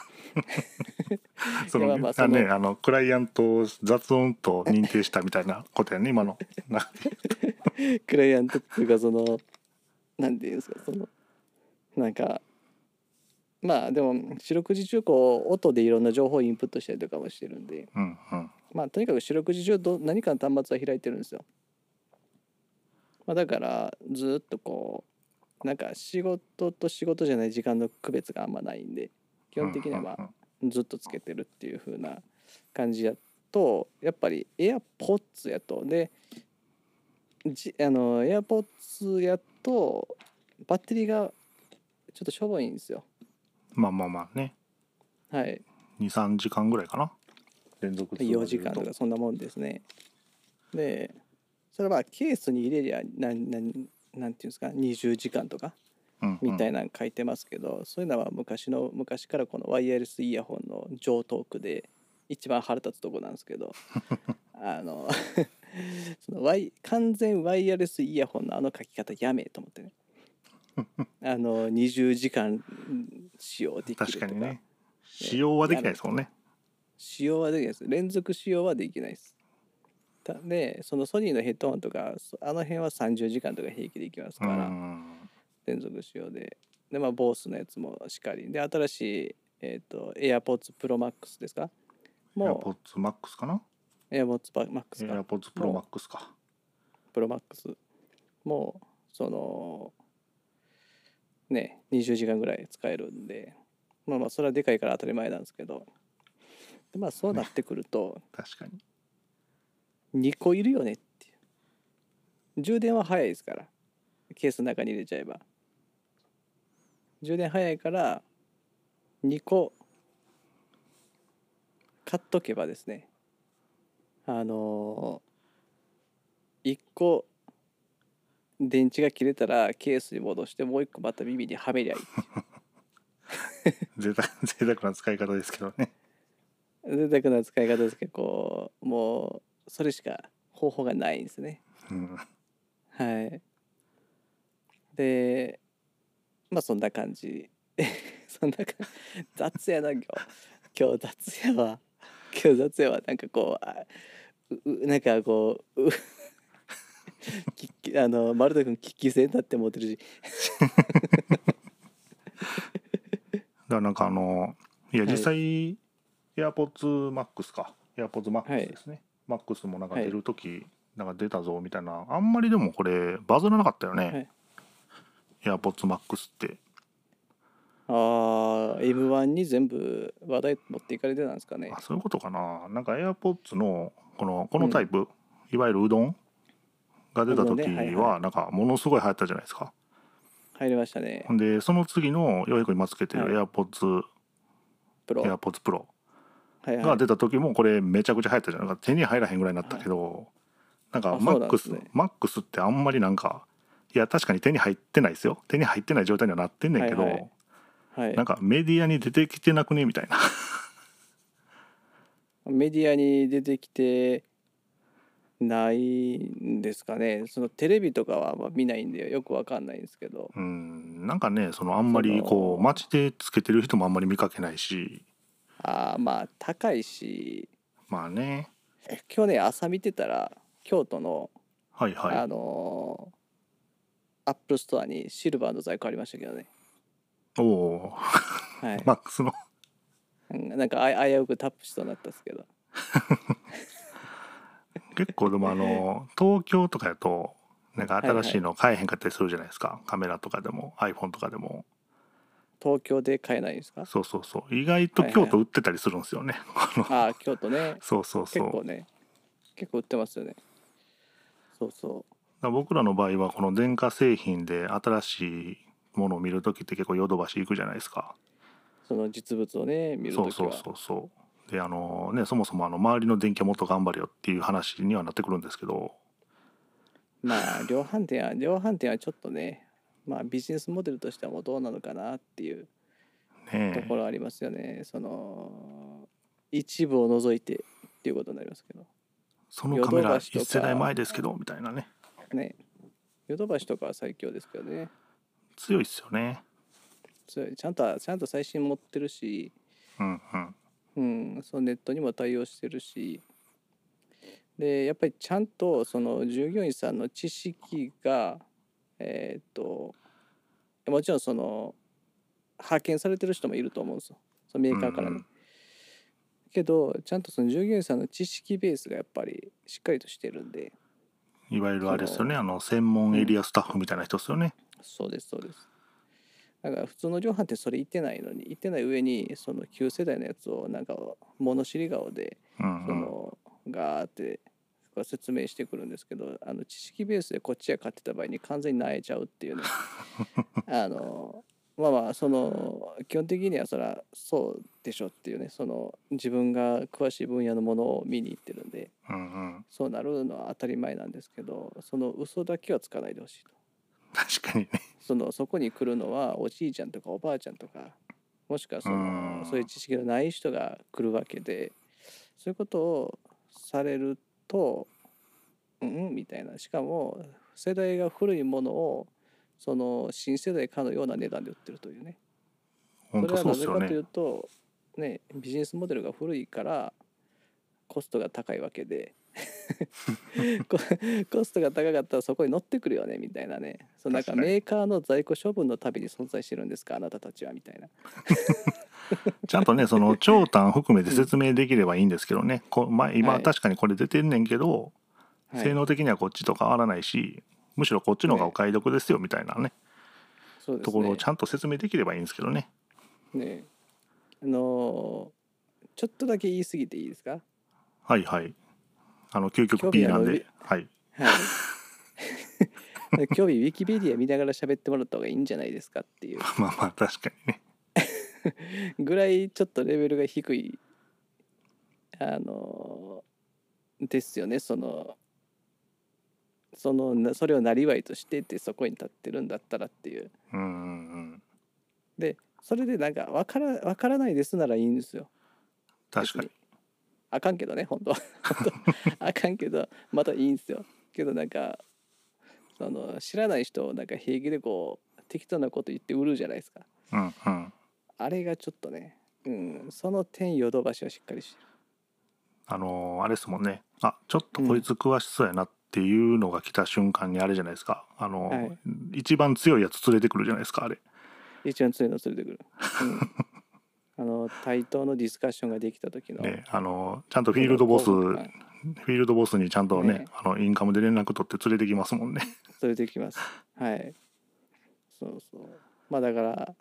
そのまあそのあねあのクライアントを雑音と認定したみたいなことやね今のなクライアントっていうかそのなんていうんですかそのなんかまあでも四六時中こう音でいろんな情報をインプットしたりとかもしてるんで。うんうん。まあとにかく四六時中ど何かの端末は開いてるんですよ。まあ、だからずっとこうなんか仕事と仕事じゃない時間の区別があんまないんで基本的にはまあずっとつけてるっていう風な感じやとやっぱり AirPods やと。でじあの AirPods やとバッテリーがちょっとしょぼいんですよ。まあまあまあね。はい、23時間ぐらいかな。連続で言う4時間とかそんなもんですね。でそれはまあケースに入れりゃなんなんなんていうんですか？20時間とか？うんうん。みたいなの書いてますけど、そういうのは昔の昔からこのワイヤレスイヤホンの上トークで一番腹立つとこなんですけど あの そのワイ完全ワイヤレスイヤホンのあの書き方やめえと思ってね あの20時間使用できるとか。確かにね。使用はできないですもんね。使用はできないです。連続使用はできないです。たでそのソニーのヘッドホンとかそあの辺は30時間とか平気でいきますうから、ん。連続使用で。でまあボースのやつもしっかり。で新しい、えー、と AirPods Pro Max ですか？も AirPods Max かな？う AirPods Max か。AirPods Pro Max か。Pro Max もうそのね20時間ぐらい使えるんでまあまあそれはでかいから当たり前なんですけど。でまあそうなってくると、確かに。2個いるよねっていう。充電は早いですから。ケースの中に入れちゃえば。充電早いから2個買っとけばですね。あのー、1個電池が切れたらケースに戻してもう1個また耳にはめりゃいい 贅沢 贅沢な使い方ですけどね贅沢な使い方ですけどこうもうそれしか方法がないんですねうんはい。で、まあそんな感じ。そんな感じ。雑やな、今日。今日雑やわ。今日雑やわ。なんかこう、あううなんかこう、う あの、丸田君、危機戦だって思ってるし。だからなんかあのいやはい。実際、AirPods Max か。AirPods は Max いですね、Max もなんかはい出る時、なんか出たぞみたいな。あんまりでもこれバズらなかったよね、AirPods Max って。ああ、M1 に全部話題持っていかれてたんですかね。あ。そういうことかな。なんか AirPods のこのこのタイプ、いわゆるうどんが出た時はなんかものすごい流行ったじゃないですか、入りましたね。でその次のようやく今つけてるは AirPods、プロ。AirPods Pro が出た時もこれめちゃくちゃ流行ったじゃないか手に入らへんぐらいになったけど、なんかあそうなんです MAX、ね MAX ってあんまりなんかいや確かに手に入ってないですよ。手に入ってない状態にはなってんねんけど、はい。なんかメディアに出てきてなくねみたいな。メディアに出てきてないんですかね。そのテレビとかはまあ見ないんでよくわかんないんですけど。うんなんかねそのあんまりこう街でつけてる人もあんまり見かけないし。ああまあ高いし。まあね。今日ね朝見てたら京都の、はいはい。あのーアップルストアにシルバーの在庫ありましたけどね。おお。はい、マックスのうんなんかあ危うくタップしそうになったんですけど 結構でもあの東京とかやとなんか新しいの買えへんかったりするじゃないですか、カメラとかでも iPhone とかでも。東京で買えないんですか？そうそうそう。意外と京都売ってたりするんですよね、この。ああ京都ね。そうそうそう。結構ね。結構売ってますよね。そうそう。僕らの場合はこの電化製品で新しいものを見る時って結構ヨドバシ行くじゃないですか。その実物をね見るときは。そうそうそうそうであのねそもそもあの周りの電気はもっと頑張れよっていう話にはなってくるんですけどまあ量販店は量販店はちょっとねまあビジネスモデルとしてはもうどうなのかなっていうねころありますよね。その一部を除いてっていうことになりますけど。そのカメラヨドバシとか1世代前ですけどみたいなねね。ヨドバシとかは最強ですけどね。強いっすよね強いちゃんとちゃんと最新持ってるし、うんうんうん、そのネットにも対応してるし。でやっぱりちゃんとその従業員さんの知識がえーっともちろんその派遣されてる人もいると思うんですよ。そのメーカーからね。うんけどちゃんとその従業員さんの知識ベースがやっぱりしっかりとしてるんで。いわゆるあれですよね。あの専門エリアスタッフみたいな人ですよね、そうですそうですだから普通の量販ってそれ言ってないのに言ってない上にその旧世代のやつをなんか物知り顔でそのガーって説明してくるんですけどあの知識ベースでこっちが買ってた場合に完全に萎えちゃうっていうね。あのまあまあその基本的にはそれはそうでしょっていうね。その自分が詳しい分野のものを見に行ってるんで。うんうん。そうなるのは当たり前なんですけどその嘘だけはつかないでほしいと確かにね。そのそこに来るのはおじいちゃんとかおばあちゃんとかもしくはそのうん。そういう知識のない人が来るわけでそういうことをされるとうん？うんみたいな。しかも世代が古いものをその新世代かのような値段で売ってるというね。それはなぜかというとねビジネスモデルが古いからコストが高いわけで。ココストが高かったらそこに乗ってくるよねみたいなね。そのなんかメーカーの在庫処分のたびに存在してるんですかあなたたちはみたいな。ちゃんとねその長短含めて説明できればいいんですけどね、こまあ、今はい。確かにこれ出てんねんけど、はい。性能的にはこっちと変わらないしむしろこっちの方がお買い得ですよみたいなね。ね。ところをちゃんと説明できればいいんですけどね。ね。あのーちょっとだけ言い過ぎていいですか？はいはい。あの究極 P なんで。はい。はい。興味ウィキペディア見ながら喋ってもらった方がいいんじゃないですかっていう。まあまあ確かにね。ぐらいちょっとレベルが低いあのですよね。そのそのなそれをなりわいとしてってそこに立ってるんだったらっていう。うんうんうん。でそれでなんか分から分からないですならいいんですよ。確かに。別あかんけどね 本当。あかんけどまたいいんですよ。けどなんかその知らない人をなんか平気でこう適当なこと言って売るじゃないですか。うんうん。あれがちょっとね、うん、その点ヨドバシはしっかりしてる。あのーあれですもんね。あちょっとこいつ詳しそうやなっていうのが来た瞬間にあれじゃないですか。あのーはい。一番強いやつ連れてくるじゃないですかあれ。一番強いの連れてくる、うん、あの対等のディスカッションができた時の、ねあのーちゃんとフィールドボスフはい。ィールドボスにちゃんとねね。あのインカムで連絡取って連れてきますもんね。連れてきます。はい。そうそう。まあだから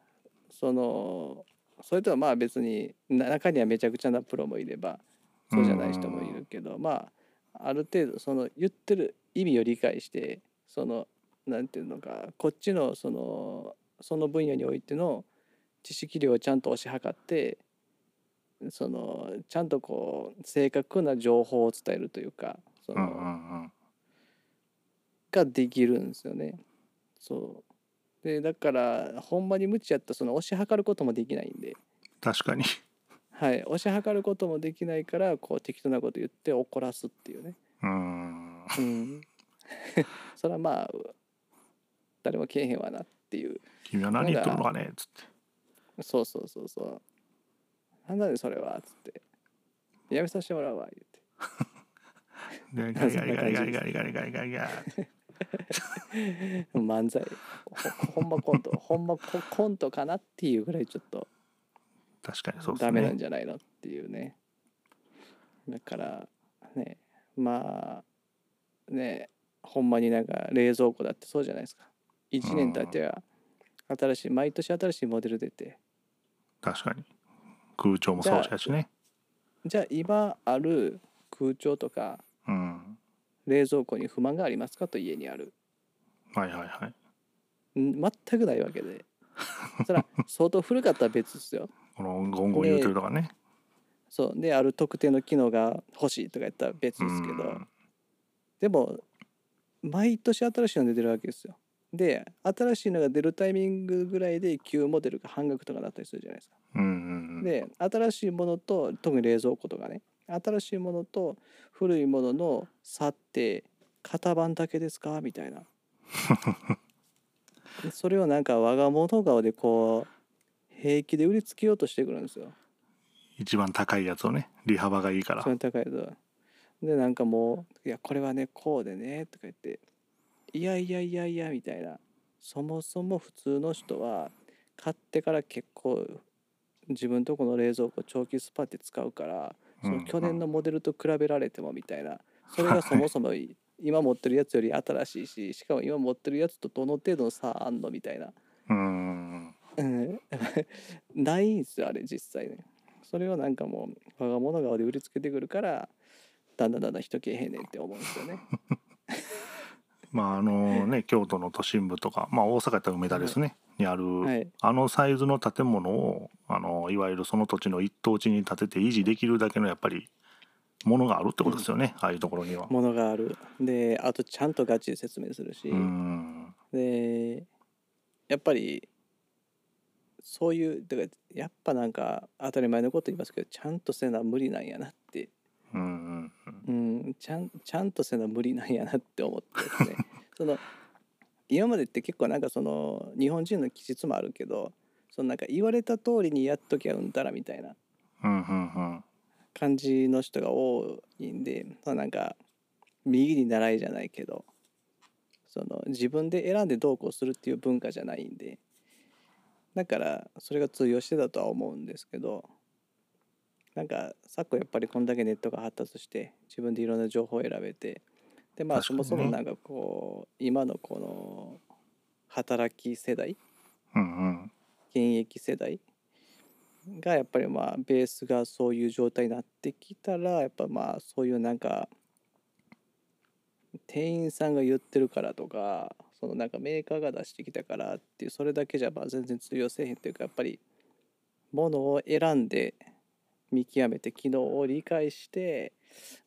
そのそれとはまあ別にな中にはめちゃくちゃなプロもいればそうじゃない人もいるけどまあある程度その言ってる意味を理解してそのなんていうのかこっちのそのその分野においての知識量をちゃんと推し量ってそのちゃんとこう正確な情報を伝えるというかその、うんうんうん。ができるんですよね。そう。でだからほんまに無知やったらその推し量ることもできないんで、確かに。はい、推し量ることもできないからこう適当なこと言って怒らすっていうね。うん。うん、それはまあ誰もけえへんわなっていう。君は何言ってるのかねっつってそうそうそうそう。なんだねそれはっつって。やめさせてもらうわ言って。でガリガリガリガリガリガリガリガリガリ漫才。ほほんまコント ほんまココントかなっていうぐらいちょっと。確かにそうですダメなんねじゃないのっていうね。だからねまあねほんまになんか冷蔵庫だってそうじゃないですか。1年経っては新しい毎年新しいモデル出て。確かに。空調もそうやしね。じゃあ今ある空調とかうん。冷蔵庫に不満がありますかと家にある。はいはいはい。ん全くないわけで。そら相当古かったら別ですよ。このゴンゴン言うてるとかね。そう。である特定の機能が欲しいとか言ったら別ですけど。うん。でも毎年新しいの出てるわけですよで新しいのが出るタイミングぐらいで旧モデルが半額とかなったりするじゃないですか。うんうんで新しいものと特に冷蔵庫とかね。新しいものと古いものの差って型番だけですか？みたいな。で それをなんか我が物顔でこう平気で売りつけようとしてくるんですよ。一番高いやつをね利幅がいいから。その高いとでなんかもう「いやこれはねこうでね」とか言って「いやいやいやいや」みたいな。そもそも普通の人は買ってから結構自分とこの冷蔵庫長期スパって使うからその去年のモデルと比べられてもみたいな。それがそもそもい今持ってるやつより新しいししかも今持ってるやつとどの程度の差あんのみたいな。うん。うん。ないんですよあれ実際ね。それをなんかもう我が物顔で売りつけてくるからだんだんだんだん人けえへんねんって思うんですよねまああのね京都の都心部とか、まあ、大阪やったら梅田ですね、にある、はい。あのサイズの建物をあのいわゆるその土地の一等地に建てて維持できるだけのやっぱりものがあるってことですよね、ああいうところには。ものがある。であとちゃんとガチで説明するし、うん。でやっぱりそういうだからやっぱなんか当たり前のこと言いますけどちゃんとせな無理なんやなってうんちゃんちゃんとせな無理なんやなって思ってですね。その今までって結構なんかその日本人の気質もあるけどそのなんか言われた通りにやっときゃうんたらみたいな感じの人が多いんでそのなんか右に習いじゃないけどその自分で選んでどうこうするっていう文化じゃないんでだからそれが通用してたとは思うんですけどなんか昨今やっぱりこんだけネットが発達して自分でいろんな情報を選べてでまあそもそもなんかこう今のこの働き世代うんうん。現役世代がやっぱりまあベースがそういう状態になってきたらやっぱまあそういうなんか店員さんが言ってるからとかそのなんかメーカーが出してきたからっていうそれだけじゃまあ全然通用せえへんというかやっぱりものを選んで見極めて機能を理解して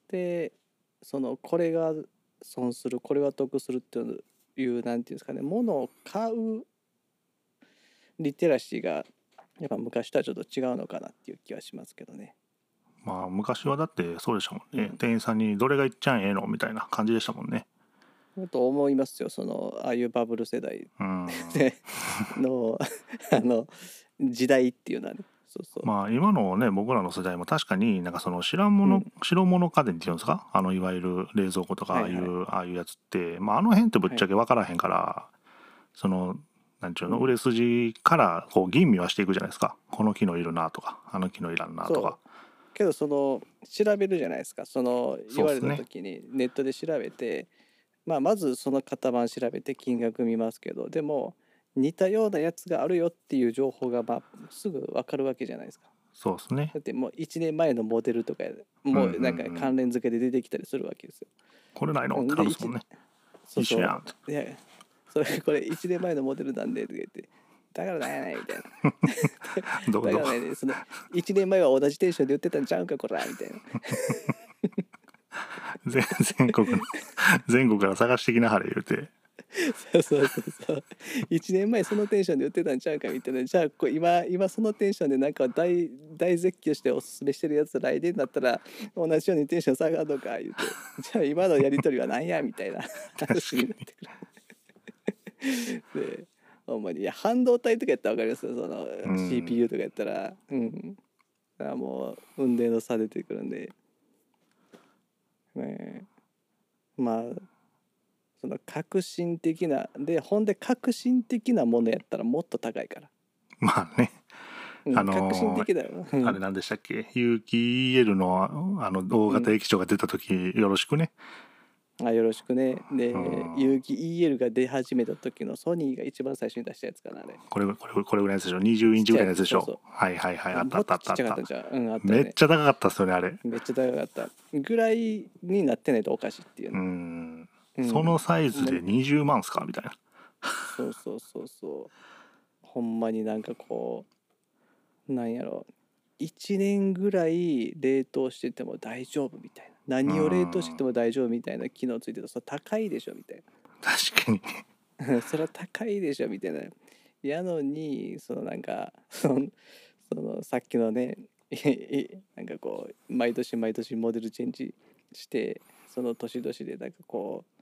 でそのこれが損するこれは得するっていういうなんていうんですかねものを買うリテラシーがやっぱ昔とはちょっと違うのかなっていう気はしますけどね。まあ昔はだってそうでしたもんね、うん店員さんにどれがいっちゃんええのみたいな感じでしたもんね。と思いますよそのああいうバブル世代うんで のあの時代っていうのはねそうそう、まあ今のね僕らの世代も確かになんかその知らんもの、うん。白物家電っていうんですか？あのいわゆる冷蔵庫とかああいう、はいああいうやつって、まあ、あの辺ってぶっちゃけ分からへんから、そのなんちゅうの？うん。売れ筋からこう吟味はしていくじゃないですか。この機能いるなとかあの機能いらんなとか。けどその調べるじゃないですか。その言われた時にネットで調べて、まあ、まずその型番調べて金額見ますけどでも似たようなやつがあるよっていう情報がまあすぐ分かるわけじゃないですか。そうですね。だってもう1年前のモデルとかもうなんか関連付けで出てきたりするわけですよ。これないのうんってなるもんね。そうそう。一緒やん。いやそれこれ1年前のモデルなんでとか言ってだからなんやないみたいな。どうぞだからねその1年前は同じテンションで言ってたんちゃうんかこらみたいな。全全国の全国から探してきなはれ言うてそうそうそうそう。1年前そのテンションで言ってたんちゃうかみたいな。じゃあこう今今そのテンションでなんか大大絶叫しておすすめしてるやつ来年だったら同じようにテンション下がるのか言うて。じゃあ今のやり取りは何やみたいな。話になってくる。でほんまに。いや半導体とかやったら分かりますよ。そのうん。CPU とかやったら。うん。だからもう運命の差出てくるんで。ね。えまあその革新的なでほんで革新的なものやったらもっと高いから、まあね。うんあのー革新的だよ、うん。あれなんでしたっけ？有機 EL のあの大型液晶が出た時よろしくね、あよろしくね。でうん。有機 EL が出始めた時のソニーが一番最初に出したやつかなあれ。これこれこれぐらいでしょ？20インチぐらいのやつでしょ？そうはいはいはい。あったあったあった。あもったう？んあったためっちゃ高かったっすよねあれ。めっちゃ高かった。ぐらいになってないとおかしいっていううね、んうんそのサイズで20万っすか？みたいな。そうそうそうそう。ほんまになんかこうなんやろ。1年ぐらい冷凍してても大丈夫みたいな。何を冷凍してても大丈夫みたいな機能ついてた。らそれ高いでしょみたいな。確かに。それは高いでしょみたいな。やのにそのなんか そのそのさっきのね なんかこう毎年毎年モデルチェンジしてその年々でなんかこう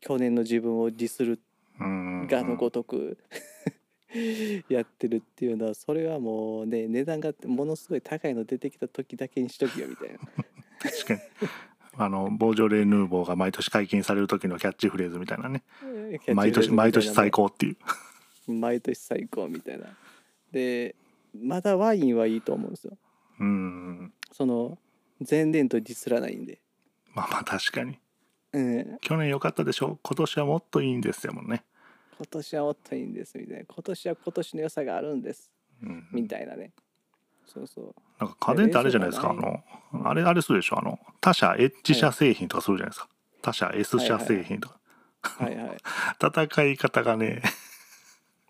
去年の自分をディスるうんがのごとく やってるっていうのはそれはもうね値段がものすごい高いの出てきた時だけにしときよみたいな。確かに。あのボージョレ・ヌーボーが毎年解禁される時のキャッチフレーズみたいなね。毎年毎年最高っていう。毎年最高みたいな。でまだワインはいいと思うんですよ。うん。その前年とディスらないんで。まあまあ確かにうん去年良かったでしょ？今年はもっといいんですよもんね、今年はもっといいんですみたいな。今年は今年の良さがあるんです。うん、みたいなね。そうそう。なんか家電ってあれじゃないですか？あのあれあれするでしょ？あの他社 H 社製品とかするじゃないですか、他社 S 社製品とか、はいはい。戦い方がね。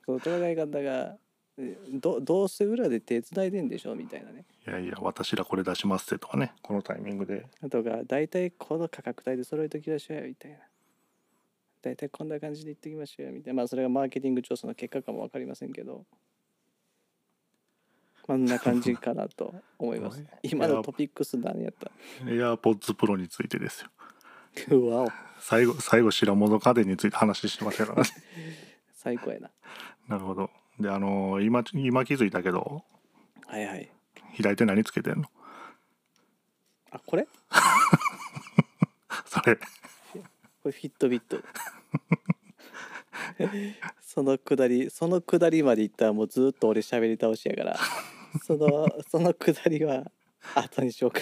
その戦い方がえどどうせ裏で手伝いでんでしょみたいなね。いやいや私らこれ出しますってとかね。このタイミングで。とか大体この価格帯で揃えときましょうよみたいな。大体こんな感じで言ってきましょうよみたいな。まあそれがマーケティング調査の結果かも分かりませんけど。こんな感じかなと思います。今のトピックス何やった？AirPods Pro についてですよ。うわお。最後最後白物家電について話してましたからね。最高やな。なるほどであの今今気づいたけど。はいはい。左手何つけてんの？あこれ？それ。これフィットビット。そのくだりそのくだりまでいったらもうずっと俺喋り倒しやから。そのそのくだりは後にしようか。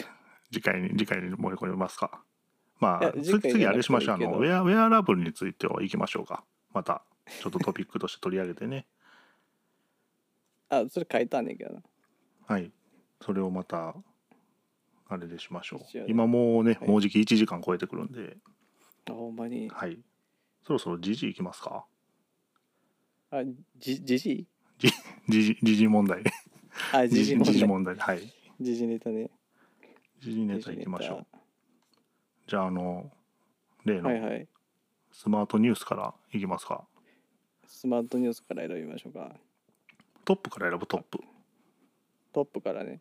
次回に次回に盛り込みますか？まあ次あれしましょう。あのウェアウェアラブルについては行きましょうか。またちょっとトピックとして取り上げてねあそれ書いたんねんけどな。はい。それをまたあれでしましょう。今もうねはい。もうじき1時間超えてくるんで。あほんまに。はい。そろそろ時事いきますか？あじじじい？時事時事問題。あ じじい問題。時事問題。はい。じじネタね。時事ネタいきましょう。時じゃああの例のスマートニュースからいきますか。スマートニュースから選びましょうかトップから選ぶトップ。トップからね。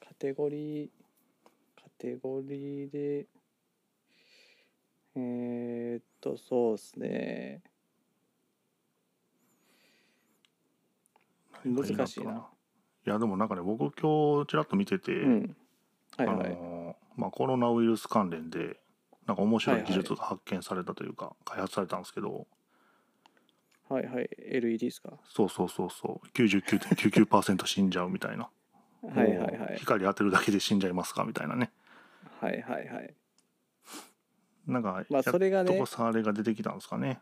カテゴリーカテゴリーでえー、っとそうですね。難しいな。いやでもなんかね僕今日ちらっと見てて、うん。はいはい、あのーまあ、コロナウイルス関連でなんか面白い技術が発見されたというか、開発されたんですけどはいはい。LED ですか？そうそうそうそう。99.99%死んじゃうみたいな。はいはいはい。光当てるだけで死んじゃいますか？みたいなね。はいはいはい。なんかまあそれがねやっとこさあれが出てきたんですかね。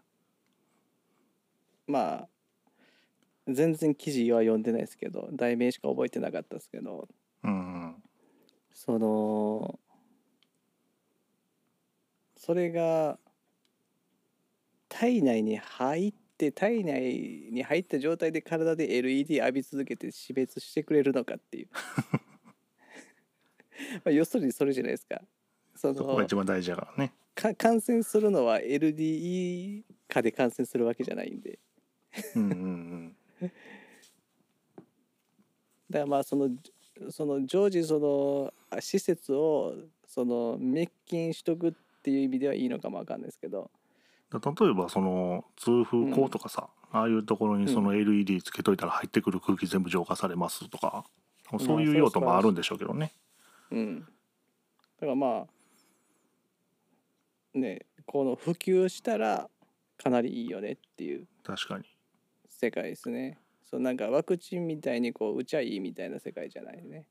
まあ全然記事は読んでないですけど題名しか覚えてなかったですけど。うん。そのそれが体内に入って体内に入った状態で体で LED 浴び続けて死別してくれるのかっていう。まあ要するにそれじゃないですか。そそこがの一番大事だからね。か感染するのは LDE 下で感染するわけじゃないんで。うんうんうん。だからまあそのその常時そのあ施設をその滅菌しとくっていう意味ではいいのかもわかんないですけど。だ例えばその通風口とかさ、ああいうところにその LED つけといたら入ってくる空気全部浄化されますとか、そういう用途もあるんでしょうけどね。うん。だからまあねこの普及したらかなりいいよねっていう。確かに。世界ですね。そうなんかワクチンみたいにこう打ちゃいいみたいな世界じゃないね、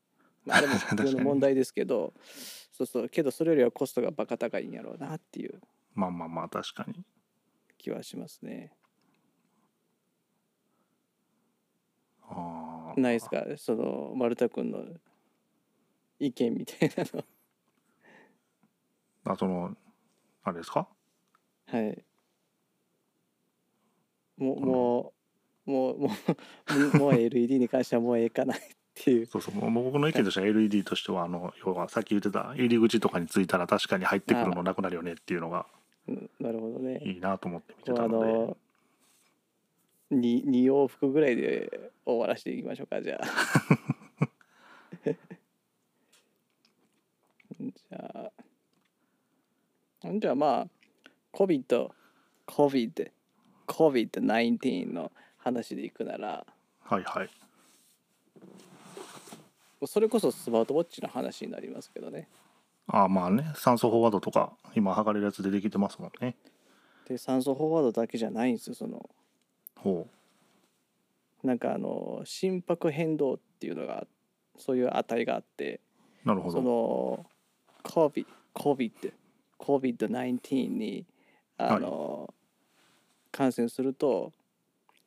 まあ、あれも普及の問題ですけど そうそう。けどそれよりはコストがバカ高いんやろうなっていうまあまあまあ確かに。気はしますね。あー。ないですか？その丸田君の意見みたいなの。あそのあれですか？はい。もうもうもうもうもう LED に関してはもうええかなっていう。そうそうもう僕の意見としては LED としてはあの要はさっき言ってた入り口とかについたら確かに入ってくるのなくなるよねっていうのが。うんなるほどね。いいなと思って見てたので。の 2, 2往復ぐらいで終わらせていきましょうか じゃあ。じゃあ。じゃあまあ COVID COVID COVID-19 の話でいくなら。はいはい。それこそスマートウォッチの話になりますけどねああまあね酸素飽和度とか今測れるやつ出てきてますもんね。で酸素飽和度だけじゃないんですよその。ほなんかあの心拍変動っていうのがそういう値があって。そうなるほど。の COVID COVID COVID-19 にあの、感染すると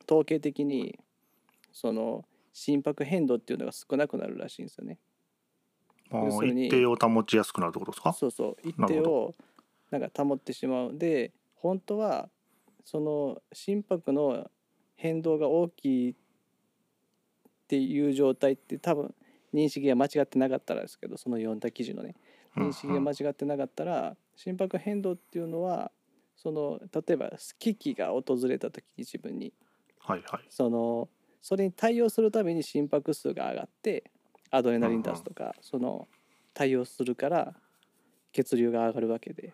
統計的にその心拍変動っていうのが少なくなるらしいんですよね。あ要するに。一定を保ちやすくなるってことですか？そうそう。一定をなんか保ってしまう。で本当はその心拍の変動が大きいっていう状態って多分認識が間違ってなかったらですけどその読んだ記事のね。うん認識が間違ってなかったら心拍変動っていうのはその例えば危機が訪れた時に自分に。はいはい。そのそれに対応するために心拍数が上がってアドレナリン出すとかその対応するから血流が上がるわけで。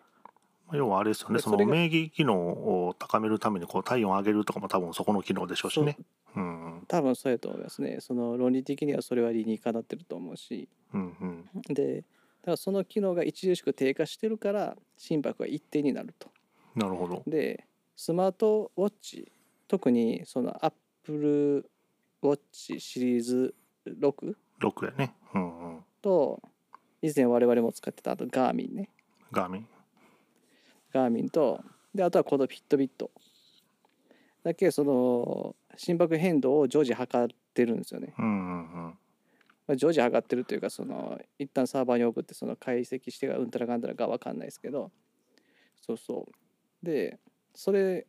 要はあれですよねその免疫機能を高めるためにこう体温を上げるとかも多分そこの機能でしょうしね。う。んうん。多分そうやと思いますね。その論理的にはそれは理にかなってると思うし。うんうん。でだからその機能が著しく低下してるから心拍が一定になると。なるほど。でスマートウォッチ特にそのアップルウォッチシリーズ6 6やね。うんうん。と以前我々も使ってたあとガーミンね。ガーミンガーミンとであとはこのフィットビット。だけその心拍変動を常時測ってるんですよね、うんうんうん。まあ、常時測ってるというかその一旦サーバーに送ってその解析してがうんたらかんたらか分かんないですけど。そうそう。でそれ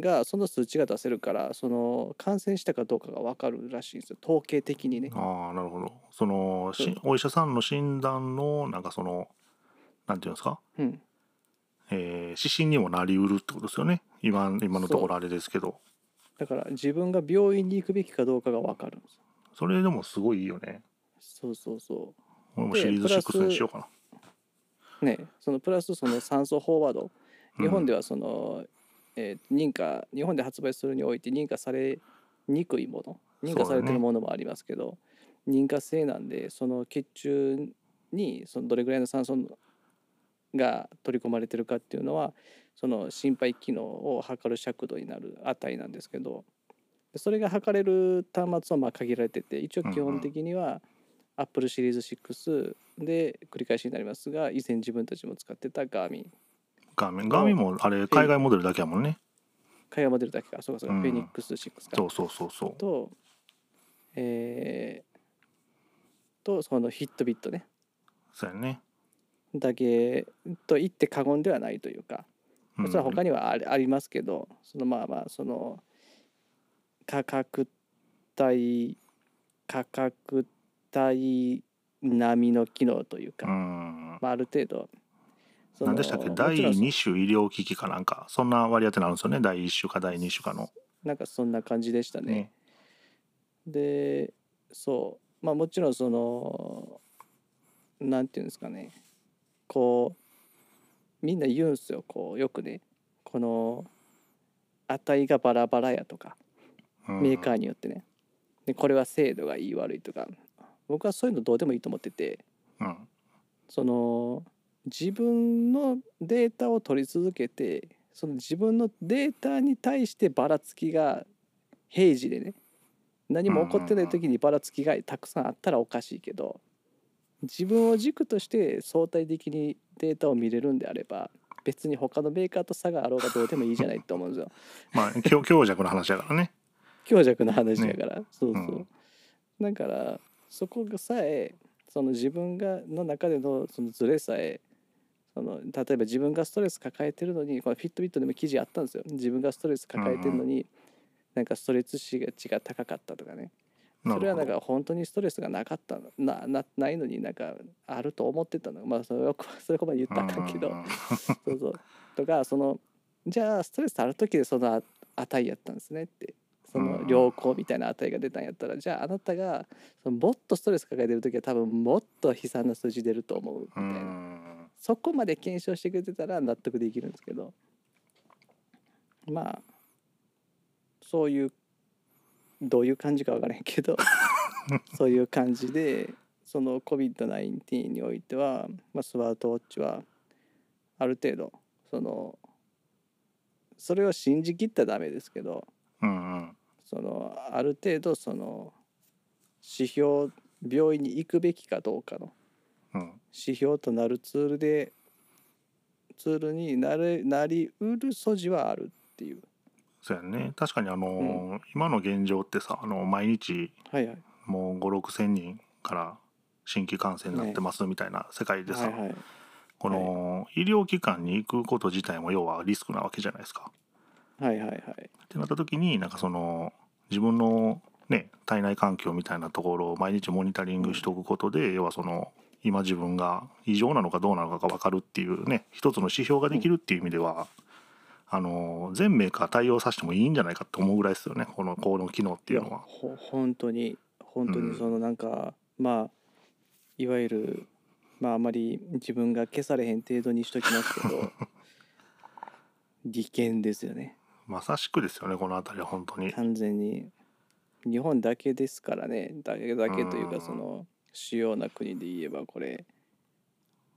がその数値が出せるからその感染したかどうかが分かるらしいんですよ。統計的にね。ああなるほど。そのしお医者さんの診断のなんかそのなんていうんですか、うん。えー指針にもなりうるってことですよね。今今のところあれですけど。だから自分が病院に行くべきかどうかが分かるんですよ。それでもすごいいいよね。そうそうそ俺もでシリーズプラス6にしようかな。うねそのプラスその酸素飽和度。うん。日本ではその、えー認可日本で発売するにおいて認可されにくいもの認可されてるものもありますけど、認可制なんでその血中にそのどれぐらいの酸素が取り込まれてるかっていうのはその心肺機能を測る尺度になる値なんですけどでそれが測れる端末はまあ限られてて一応基本的には Apple シリーズ6で繰り返しになりますが以前自分たちも使ってたガーミンガーミンガーミンもあれ海外モデルだけやもんね会話モデルだけかそうかそうか、うんフェニックス6かそうそうそうそうとえー、とそのヒットビットねそうやねだけと言って過言ではないというか、うんそれは他にはありありますけどそのまあまあその価格帯価格帯並みの機能というか、うんまあ、ある程度何でしたっけ？第もちろん。2種医療機器かなんか？そんな割り当てになるんですよね。第1種か第2種かの。なんかそんな感じでしたね。ね。でそう。まあもちろんそのなんていうんですかね。こうみんな言うんすよ。こうよくね。この値がバラバラやとか。うん。メーカーによってね。でこれは精度がいい悪いとか。僕はそういうのどうでもいいと思ってて。うん。その自分のデータを取り続けてその自分のデータに対してばらつきが平時でね何も起こってない時にばらつきがたくさんあったらおかしいけど自分を軸として相対的にデータを見れるんであれば別に他のメーカーと差があろうがどうでもいいじゃないと思うんですよ。まあ強強弱の話やからね。強弱の話だから、そうそう、うん。だからそこがさえその自分がの中でのそのズレさえその例えば自分がストレス抱えてるのにこのフィットビットでも記事あったんですよ。自分がストレス抱えてるのに、なんかストレス値が値が高かったとかね。それはなんか本当にストレスがなかったの。ななないのになんかあると思ってたの。まあそれはそれこまで言ったかんけど。うん そうそう。とかそのじゃあストレスある時でその値やったんですねって。その良好みたいな値が出たんやったら、じゃああなたがそのもっとストレス抱えてる時は多分もっと悲惨な数字出ると思うみたういな、んそこまで検証してくれてたら納得できるんですけどまあそういうどういう感じか分からへんけど そういう感じでその COVID-19 においては、まあ、スマートウォッチはある程度そのそれを信じきったらダメですけどうんうん。そのある程度その指標病院に行くべきかどうかのうん指標となるツールでツールになれなりうる素地はあるっていう。そうやね。確かにあのー今の現状ってさあの毎日もう5 6千人から新規感染になってますみたいな世界でさ、はいはい。この医療機関に行くこと自体も要はリスクなわけじゃないですか。はいはいはい。ってなった時になんかその自分のね体内環境みたいなところを毎日モニタリングしておくことで、要はその今自分が異常なのかどうなのかが分かるっていうね一つの指標ができるっていう意味では、あの全メーカー対応させてもいいんじゃないかと思うぐらいですよねこのこの機能っていうのは。ほ本当に本当うんにそのなんか、まあいわゆるまああまり自分が消されへん程度にしときますけど 利権ですよねまさしくですよねこの辺りは本当に。完全に日本だけですからねだけだけといううんかその主要な国で言えばこれ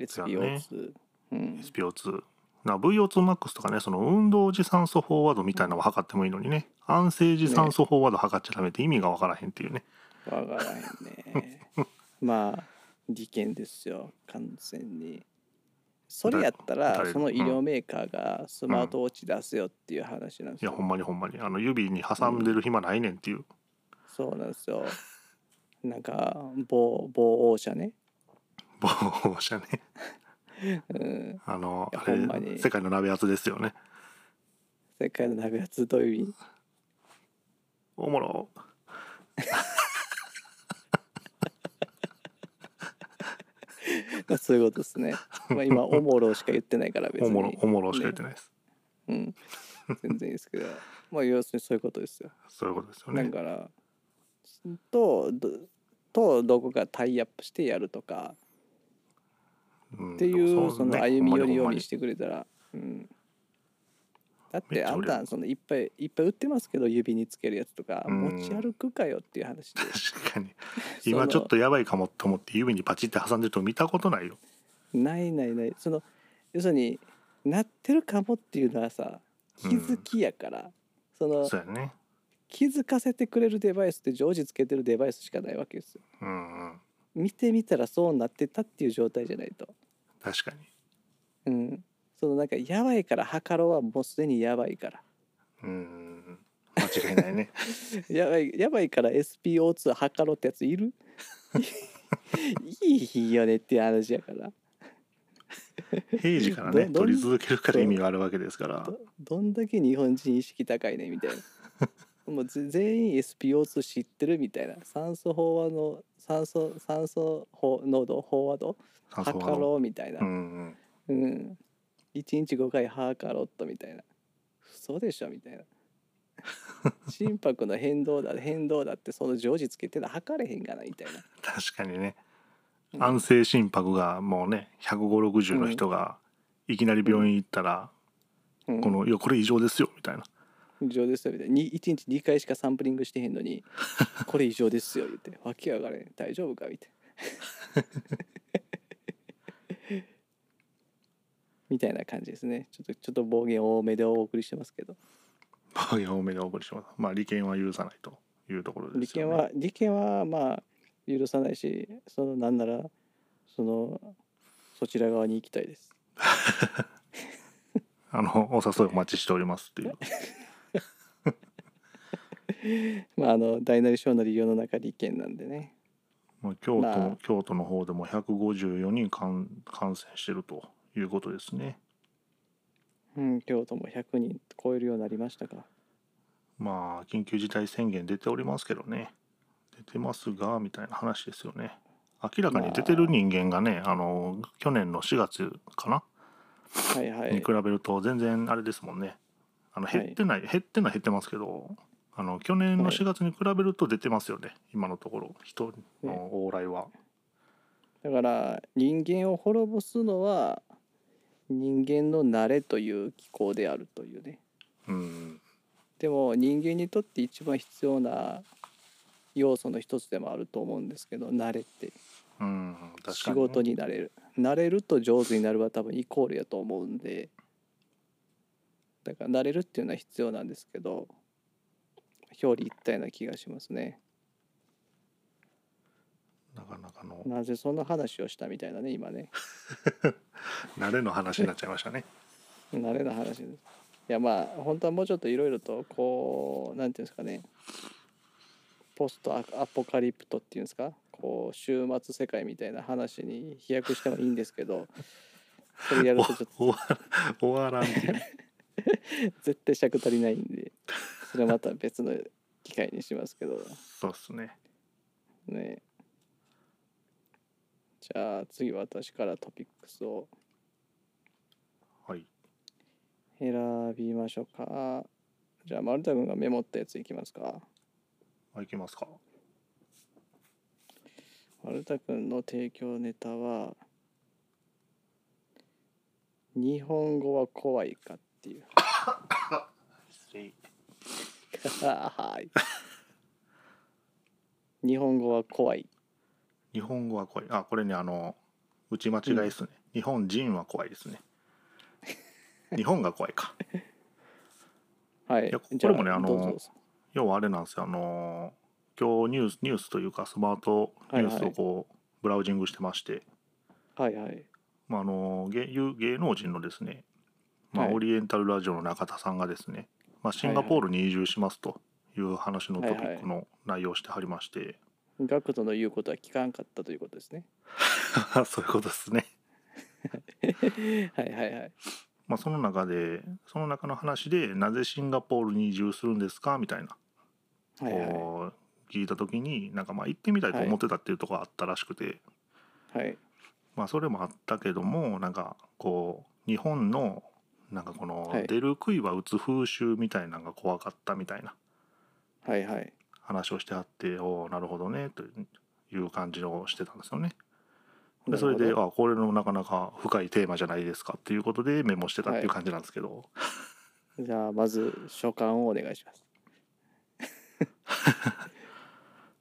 そうやね。SPO2、うん、SPO2 な VO2max とかねその運動時酸素フォワードみたいなのを測ってもいいのにね。安静時酸素フォワード測っちゃダメって意味が分からへんっていうね。わからへんね。まあ利権ですよ。完全に。それやったら誰？その医療メーカーがスマートウォッチ出すよっていう話なんですよ、いやほんまにほんまに。あの指に挟んでる暇ないねんっていう、そうなんですよなんか某某王社ね、防護者ねうん、あのあほんまにれ世界の鍋圧ですよね世界の鍋やつどういう意味おもろまあそういうことですね。まあ今、おもろしか言ってないから別に。おもろおもろしか言ってないです、うん。全然いいですけど。まあ要するにそういうことですよ。そういうことですよだねから、と、どとどこかタイアップしてやるとか。うんっていうそそのね歩み寄りようにしてくれたら。うん。だってあんたそのいっぱいいっぱい売ってますけど指につけるやつとかうん。持ち歩くかよっていう話で。確かに。今ちょっとやばいかもと思って指にパチって挟んでると見たことないよ。ないないない。その要するになってるかもっていうのはさ気づきやから、そのそうやね気づかせてくれるデバイスって常時つけてるデバイスしかないわけですよ。うんうん。見てみたらそうなってたっていう状態じゃないと。確かに。うん。そのなんかやばいから測ろうはもうすでにやばいから。うん間違いないね。やばいやばいから SPO2 測ろうってやついる？いいよねっていう話やから。平時からね取り続けるから意味があるわけですから。どどんだけ日本人意識高いねみたいなもうぜ全員 SPO2 知ってるみたいな。酸素飽和の酸素酸素飽濃度飽和度？測ろうみたいな。うんうん。うん。1日5回測ろうとみたいな。嘘でしょみたいな。心拍の変動だ変動だってその常時つけてたら測れへんがなみたいな。確かにね。うん。安静心拍がもうね15060の人がいきなり病院行ったら、うん。この「いやこれ異常ですよ」みたいな異常ですよみたいな。1日2回しかサンプリングしてへんのに これ異常ですよ言って。わけわからへん。大丈夫かみたいな。みたいな感じですね。ちょっとちょっと暴言多めでお送りしてますけど。暴言多めでお送りします。まあ利権は許さないというところで利権すよね。は利権はまあ許さないしそのなんならそのそちら側に行きたいです。あのお誘いお待ちしておりますっていう まああの大なり小なり世の中利権なんでね。まあ、京都、まあ。京都の方でも154人感感染してるということですね。うん京都も100人超えるようになりましたか。まあ緊急事態宣言出ておりますけどね。出てますがみたいな話ですよね。明らかに出てる人間がね、あ。の去年の4月かな、はいはい。に比べると全然あれですもんね。あのはい減ってない、減ってない減ってますけどあの去年の4月に比べると出てますよね、今のところ。人の往来は。だから人間を滅ぼすのは人間の慣れという機構であるというね。うん。でも人間にとって一番必要な要素の一つでもあると思うんですけど慣れって。うん仕事になれる。慣れると上手になるは多分イコールやと思うんで。だから慣れるっていうのは必要なんですけど表裏一体な気がしますね。なかなかの。なぜそんな話をしたみたいなね今ね。慣れの話になっちゃいましたね。慣れの話です。いやまあ本当はもうちょっといろいろとこうなんていうんですかね。ポストアアポカリプトっていうんですか？こう終末世界みたいな話に飛躍してもいいんですけど それやるとちょっと終わらん絶対尺足りないんでそれはまた別の機会にしますけどそうっすね。ねじゃあ次私からトピックスをはい。選びましょうかじゃあ丸田君がメモったやついきますかあいきますか。丸田君の提供ネタは日本語は怖いかっていう はい日本語は怖い日本語は怖い。あ、これね、あの、打ち間違いですね。日本人は怖いですね。日本が怖いか。はいいやこれもねあのどうぞどうぞ要はあれなんですよ。あの、今日ニュース、ニュースというか、スマートニュースをこう、ブラウジングしてまして、はいはいまあ、あの芸有芸能人のですね、まあはいオリエンタルラジオの中田さんがですね、まあ、シンガポールに移住しますという話のトピックの内容をしてはりまして、ガクトの言うことは聞かんかったということですね。そういうことですね。はいはいはい。まあ、その中でその中の話でなぜシンガポールに移住するんですかみたいな、はいはいこう聞いた時になんかまあ行ってみたいと思ってたっていうところがあったらしくて、はい。まあ、それもあったけどもなんかこう日本のなんかこのはい。出る杭は打つ風習みたいなのが怖かったみたいな。はいはい。話をしてあっておおなるほどねという感じをしてたんですよね。でなるほど。それであこれのなかなか深いテーマじゃないですかっていうことでメモしてたっていうはい。感じなんですけど、じゃあまず書簡をお願いします。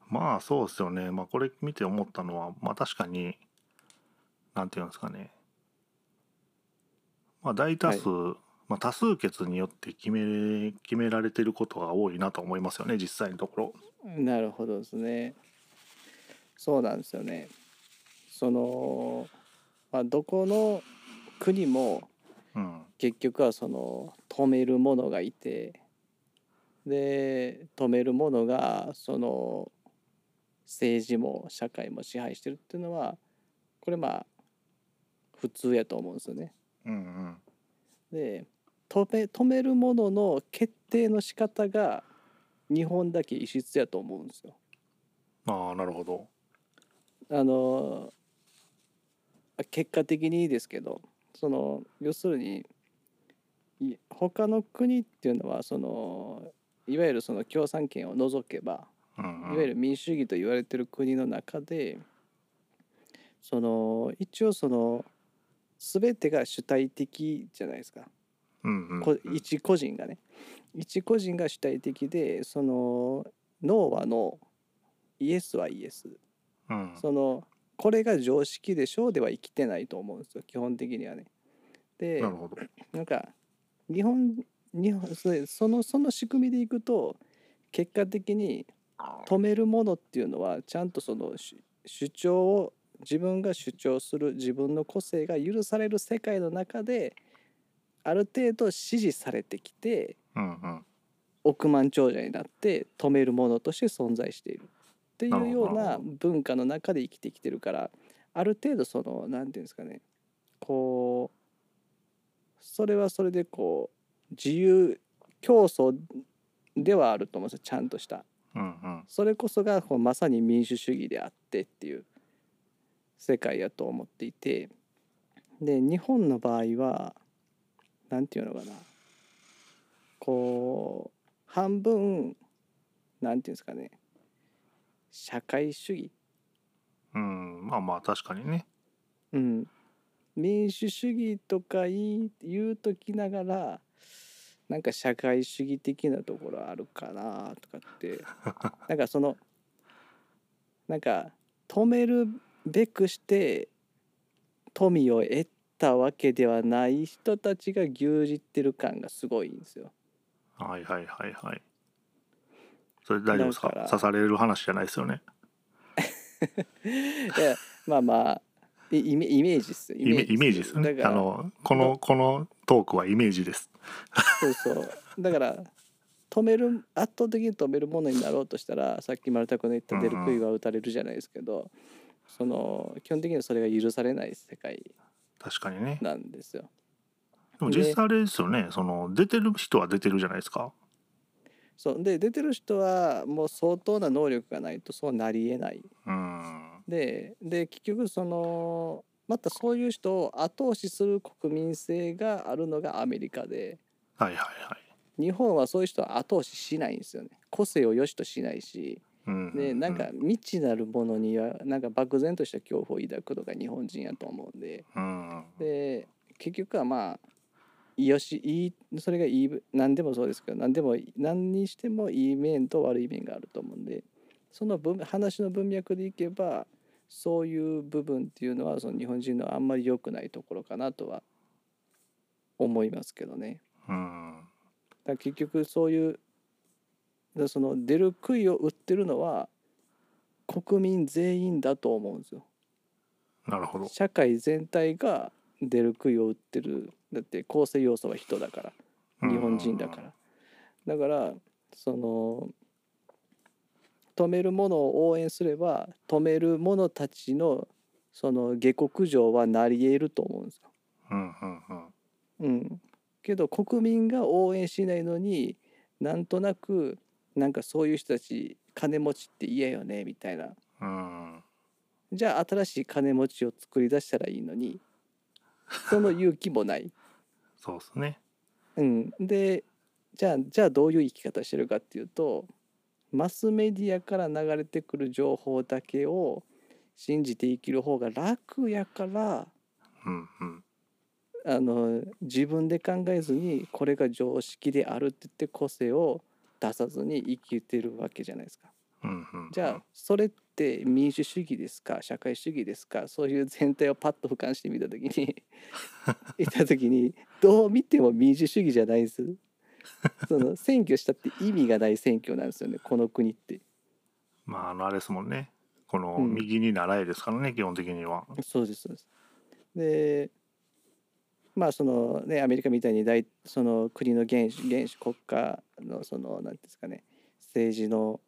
まあそうですよね。まあこれ見て思ったのはまあ確かになんていうんですかねまあ大多数、まあ、多数決によって決め決められてることが多いなと思いますよね実際のところ。なるほどですねそうなんですよねその、まあ、どこの国もうん結局はその止めるものがいてで止めるものがその政治も社会も支配してるっていうのはこれまあ普通やと思うんですよね。うんうんで止め止めるものの決定の仕方が日本だけ異質やと思うんですよ。ああなるほど。あの結果的にですけどその要するにい他の国っていうのはそのいわゆるその共産権を除けばうんうん、いわゆる民主主義と言われてる国の中でその一応その全てが主体的じゃないですか。うんうんこ一個人がね。一個人が主体的でそのノーはノーイエスはイエス。うん。そのこれが常識でしょうでは生きてないと思うんですよ。基本的にはね。でなんか日本日本それそのその仕組みでいくと結果的に止めるものっていうのはちゃんとその主主張を自分が主張する自分の個性が許される世界の中である程度支持されてきてうんうん。億万長者になって止めるものとして存在している。っていうような文化の中で生きてきてるからある程度その何て言うんですかねこうそれはそれでこう自由競争ではあると思うんですよちゃんとした。うんうん。それこそがこうまさに民主主義であってっていう世界やと思っていてで日本の場合は何て言うのかな。こう半分なんていうんですかね。社会主義、うんまあまあ確かにね。うん、民主主義とか言い言うときながらなんか社会主義的なところあるかなとかって。なんかそのなんか止めるべくして富を得たわけではない人たちが牛耳ってる感がすごいんですよ。はいはいはいはい。それ大丈夫ですか？刺される話じゃないですよね。いやまあまあいイメイメージっすイメイメージですよ。ね。だから。あのこのこのトークはイメージです。そうそう。だから止める圧倒的に止めるものになろうとしたらさっき丸太君の言った出る杭は打たれるじゃないですけど、その基本的にはそれが許されない世界確かにねなんですよ。でも実際あれですよねその出てる人は出てるじゃないですかそうで出てる人はもう相当な能力がないとそうなりえない。うんでで結局そのまたそういう人を後押しする国民性があるのがアメリカではいはいはい日本はそういう人は後押ししないんですよね。個性を良しとしないし。うんでなんか未知なるものにはなんか漠然とした恐怖を抱くのが日本人やと思うんで。うんで結局はまあよしいいそれがいい何でもそうですけど何でも何にしてもいい面と悪い面があると思うんで。その文話の文脈でいけばそういう部分っていうのはその日本人のあんまり良くないところかなとは思いますけどね。うんだ結局そういうだその出る杭を打ってるのは国民全員だと思うんですよ。なるほど社会全体が出る杭を打ってるだって構成要素は人だから日本人だから。だからその止めるものを応援すれば止める者たちのその下克上はなり得ると思うんですよ。うんうんうんうん、けど国民が応援しないのになんとなくなんかそういう人たち金持ちって嫌よねみたいな。うん。じゃあ新しい金持ちを作り出したらいいのに その勇気もない。そうですね。うん、でじゃあじゃあどういう生き方してるかっていうとマスメディアから流れてくる情報だけを信じて生きる方が楽やからうんうん。あの自分で考えずにこれが常識であるって言って個性を出さずに生きてるわけじゃないですか。うんうんうんじゃあそれって民主主義ですか？社会主義ですか？そういう全体をパッと俯瞰してみた時に いた時にどう見ても民主主義じゃないです。その選挙したって意味がない選挙なんですよねこの国って。まああのあれですもんねこのうん右に習えですからね、基本的にはそうですそうです。でまあそのねアメリカみたいに大その国の原首原首国家のその何ですかね政治の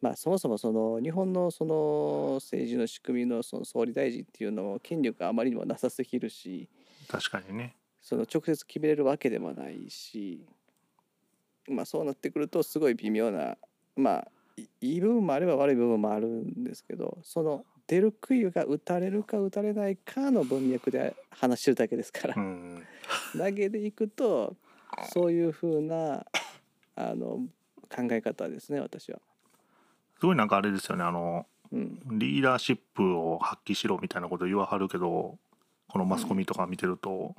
まあそもそもその日本のその政治の仕組みのその総理大臣っていうのも権力があまりにもなさすぎるし確かにね。その直接決めれるわけでもないしまあそうなってくるとすごい微妙なまあいいい部分もあれば悪い部分もあるんですけどその出る杭が打たれるか打たれないかの文脈で話してるだけですから、うん。投げでいくとそういうふうなあの考え方ですね私は。すごいなんかあれですよねあのうん、リーダーシップを発揮しろみたいなこと言わはるけどこのマスコミとか見てると、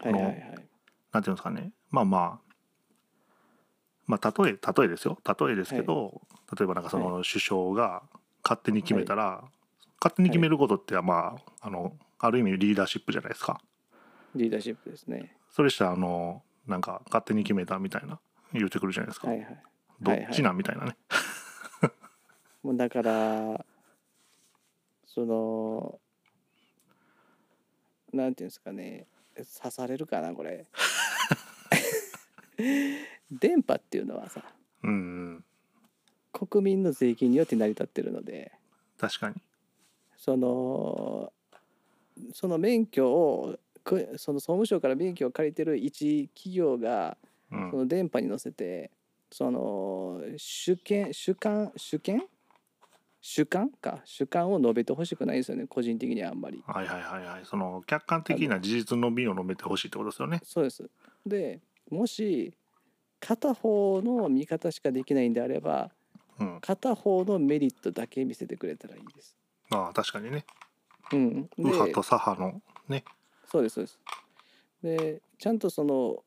はいはいはい。なんていうんですかねまあまあまあ例え例えですよ。例えですけど、例えばなんかその首相が勝手に決めたら、勝手に決めることってまああのある意味リーダーシップじゃないですか。リーダーシップですね。それしたらあのなんか勝手に決めたみたいな言うてくるじゃないですか、はいはい。どっちなんみたいなね、もうだからそのなんていうんですかね。刺されるかなこれ。電波っていうのはさうんうん。国民の税金によって成り立ってるので。確かにそのその免許をくその総務省から免許を借りてる一企業がうんその電波に乗せてその主権主観主権？主観か？主観を述べてほしくないんですよね個人的にはあんまり。はいはいはいはいその客観的な事実の美を述べてほしいってことですよねそうです。でもし片方の見方しかできないんであればうん、片方のメリットだけ見せてくれたらいいです。ああ確かにねうん、で右派と左派のねそうですそうです。でちゃんとその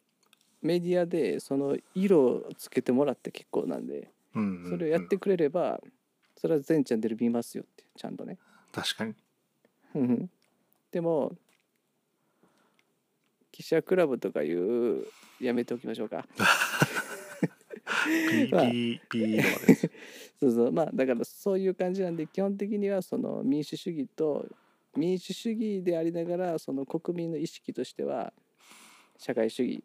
メディアでその色をつけてもらって結構なんでうんうんそれをやってくれれば、それは全チャンネル見ますよってちゃんとね。確かにうんでも記者クラブとかいうやめておきましょうか。まあ PPP とかです。そうそう。まあだからそういう感じなんで基本的にはその民主主義と民主主義でありながらその国民の意識としては社会主義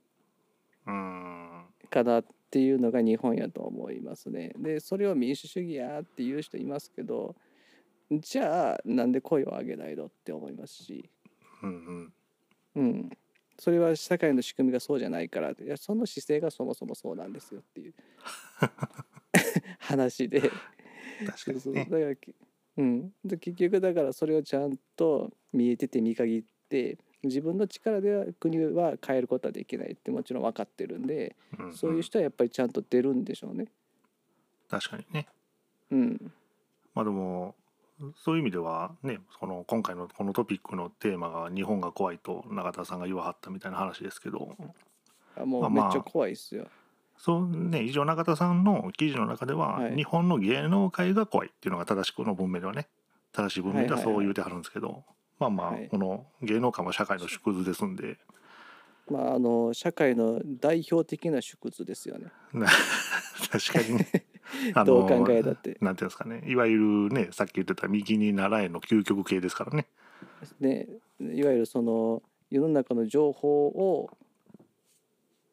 うんかなっていうのが日本やと思いますね。でそれを民主主義やっていう人いますけどじゃあなんで声を上げないのって思いますし、うんうん。うん、それは社会の仕組みがそうじゃないからいやその姿勢がそもそもそうなんですよっていう。話で。確かにね。だからきうん、で結局だからそれをちゃんと見えてて見限って自分の力では国は変えることはできないってもちろん分かってるんで、うんうん。そういう人はやっぱりちゃんと出るんでしょうね。確かにね。うん、まあでもそういう意味ではねこの今回のこのトピックのテーマが日本が怖いと永田さんが言わはったみたいな話ですけど。あもうめっちゃ怖いっすよ。そうね以上永田さんの記事の中では、はい。日本の芸能界が怖いっていうのが正しくの文明ではね正しい文明でははいはいはい。そう言うてはるんですけど、まあまあ、はい。この芸能界も社会の縮図ですんで。まああの社会の代表的な縮図ですよね。な 確かにね。あどう考えたって。なんていうんですかねいわゆるねさっき言ってた右に習えの究極系ですからねね、いわゆるその世の中の情報を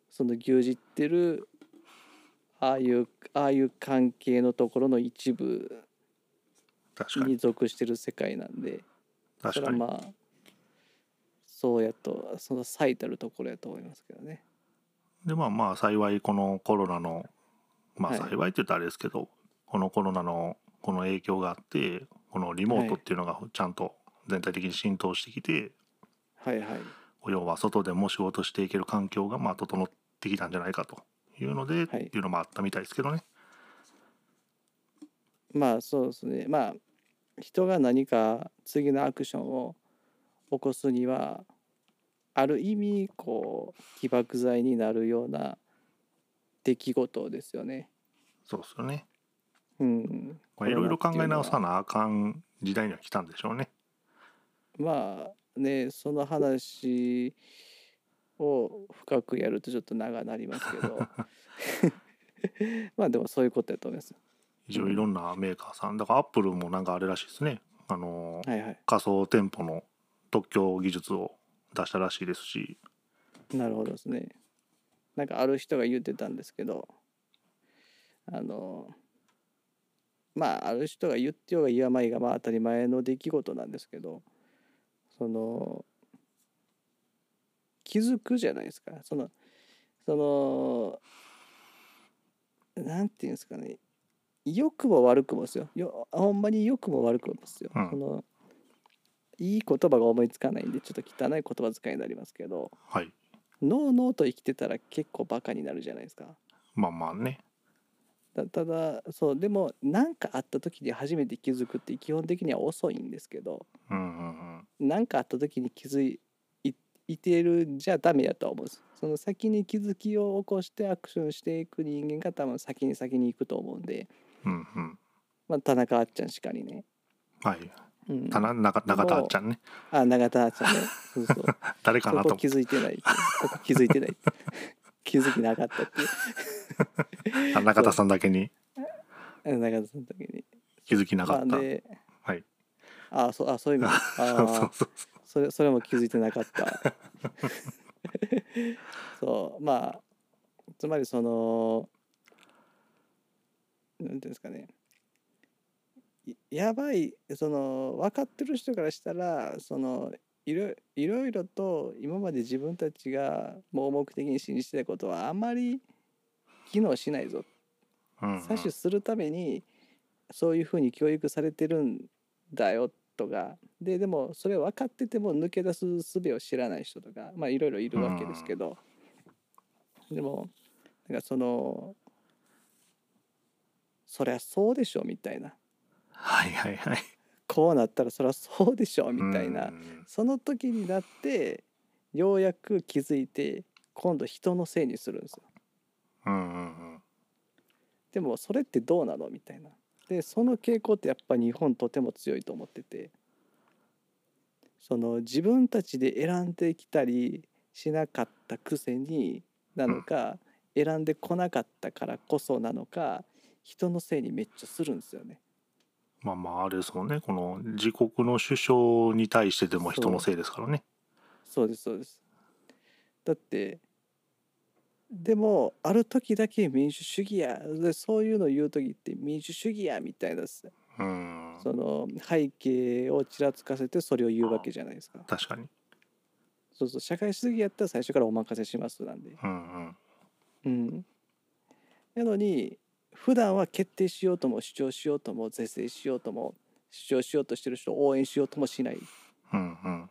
その牛耳ってるああいうああいう関係のところの一部にに属してる世界なんでそれはまあそうやとその最たるところやと思いますけどね。でまあまあ幸いこのコロナのまあはい幸いって言ったらあれですけど、このコロナのこの影響があってこのリモートっていうのがちゃんと全体的に浸透してきて、はいはい。要は外でも仕事していける環境がまあ整ってきたんじゃないかというので、はいっていうのもあったみたいですけどね。まあそうですねまあ人が何か次のアクションを起こすにはある意味こう起爆剤になるような出来事ですよね。そうですよね。うん、まあいろいろ考え直さななあかん時代には来たんでしょうね。まあねその話を深くやるとちょっと長なりますけど まあでもそういうことやと思います。一応いろんなメーカーさんだからアップルもなんかあれらしいですね。あのはいはい。仮想店舗の特許技術を出したらしいですしなるほどですね。なんかある人が言ってたんですけどあのまあある人が言ってようが言わまいがまあ当たり前の出来事なんですけどその気づくじゃないですか。そのそのなんていうんですかね。良くも悪くもですよ。よほんまに良くも悪くもですよ、うん。そのいい言葉が思いつかないんでちょっと汚い言葉遣いになりますけどはいノーノーと生きてたら結構バカになるじゃないですか。まあまあねだただそうでも何かあった時に初めて気づくって基本的には遅いんですけどうんうん何かあった時に気づいいいてるんじゃダメやとは思うんです。その先に気づきを起こしてアクションしていく人間が多分先に先に行くと思うんで、うんうんうんまあ、田中あっちゃんしかりね。はいうん、たな中中田あっちゃんね。あ永田あっちゃんね。そうそう。誰かなと思って。づいてない。そこ気づいてない。気づきなかったっていう。あ中田さんだけに。あ永田さんの時に。気づきなかった。まあではい。あそうあそういう意味あそうそうーそう。それそれも気づいてなかった。そう。まあつまりそのなんていうんですかね。いやばいその分かってる人からしたらそのいろいろいろと今まで自分たちが盲目的に信じてたことはあんまり機能しないぞ。うんうん。採取するためにそういうふうに教育されてるんだよとか。ででもそれ分かってても抜け出す術を知らない人とかまあいろいろいるわけですけど、でもなんかそのそりゃそうでしょみたいなはいはいはい。こうなったらそりゃそうでしょみたいな。うん。その時になってようやく気づいて今度人のせいにするんですよ。うんうんでもそれってどうなのみたいな。でその傾向ってやっぱ日本とても強いと思ってて。その自分たちで選んできたりしなかったくせになのか、選んでこなかったからこそなのか人のせいにめっちゃするんですよね。まあまああれですもんねこの自国の首相に対してでも人のせいですからねそうですそうです。だってでもある時だけ民主主義やでそういうの言う時って民主主義やみたいなその背景をちらつかせてそれを言うわけじゃないですか。確かにそうそう社会主義やったら最初からお任せしますなんで。うんうん。なのに普段は決定しようとも主張しようとも是正しようとも主張しようとしてる人を応援しようともしない。うんうんうん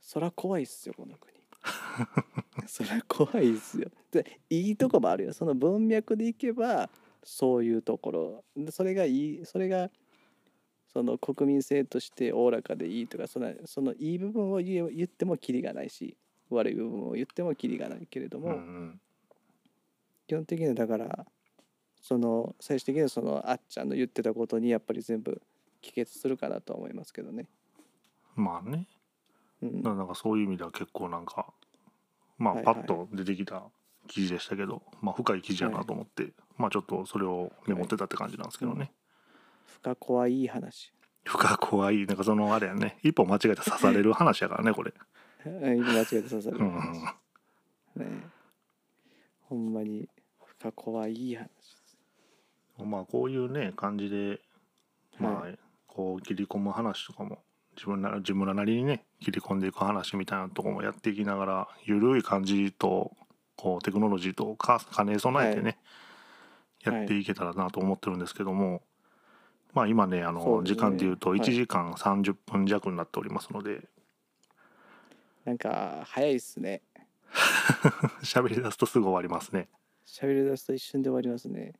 そら怖いっすよこの国。そりゃ怖いっすよ。でいいとこもあるよ。その文脈でいけばそういうところでそれがいいそれがその国民性としておおらかでいいとかそのそのいい部分を言え言ってもキリがないし悪い部分を言ってもキリがないけれども、うんうん基本的にはだからその最終的にはそのあっちゃんの言ってたことにやっぱり全部帰結するかなとは思いますけどね。まあね。うん、なんかそういう意味では結構なんかまあはいはい。パッと出てきた記事でしたけど、まあ深い記事やなと思って、まあちょっとそれをメモってたって感じなんですけどね、深怖い話。深怖いなんかそのあれやね。一歩間違えたら刺される話やからねこれ、うん。間違えて刺さるうんうん。話。ねほんまに深怖い話。まあこういうね感じでまあ、はこう切り込む話とかも自分な自分らなりにね切り込んでいく話みたいなとこもやっていきながらゆるい感じとこうテクノロジーとか兼ね備えてね、はいやっていけたらなと思ってるんですけども、まあ今ねあの時間でいうとはい1時間30分弱になっておりますのでなんか早いっすね。喋、り出すとすぐ終わりますね。喋り出すと一瞬で終わりますね。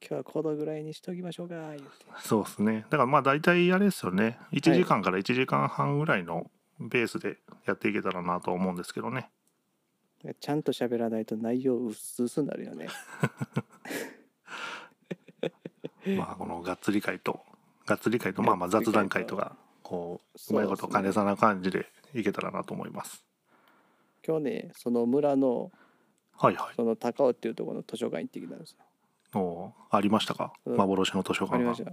今日はこのぐらいにしときましょうか言って。そうですねだからまあ大体あれですよね1時間から1時間半ぐらいのペースでやっていけたらなとは思うんですけどね。ちゃんと喋らないと内容薄々になるよね。まあこのがっつり会とがっつり会とまあまあ雑談会とかこううまいこと兼ねさな感じでいけたらなと思います。今日ねその村のはいはい。その高尾っていうところの図書館行ってきたんですよ。おありましたか？うん幻の図書館がありまし。た。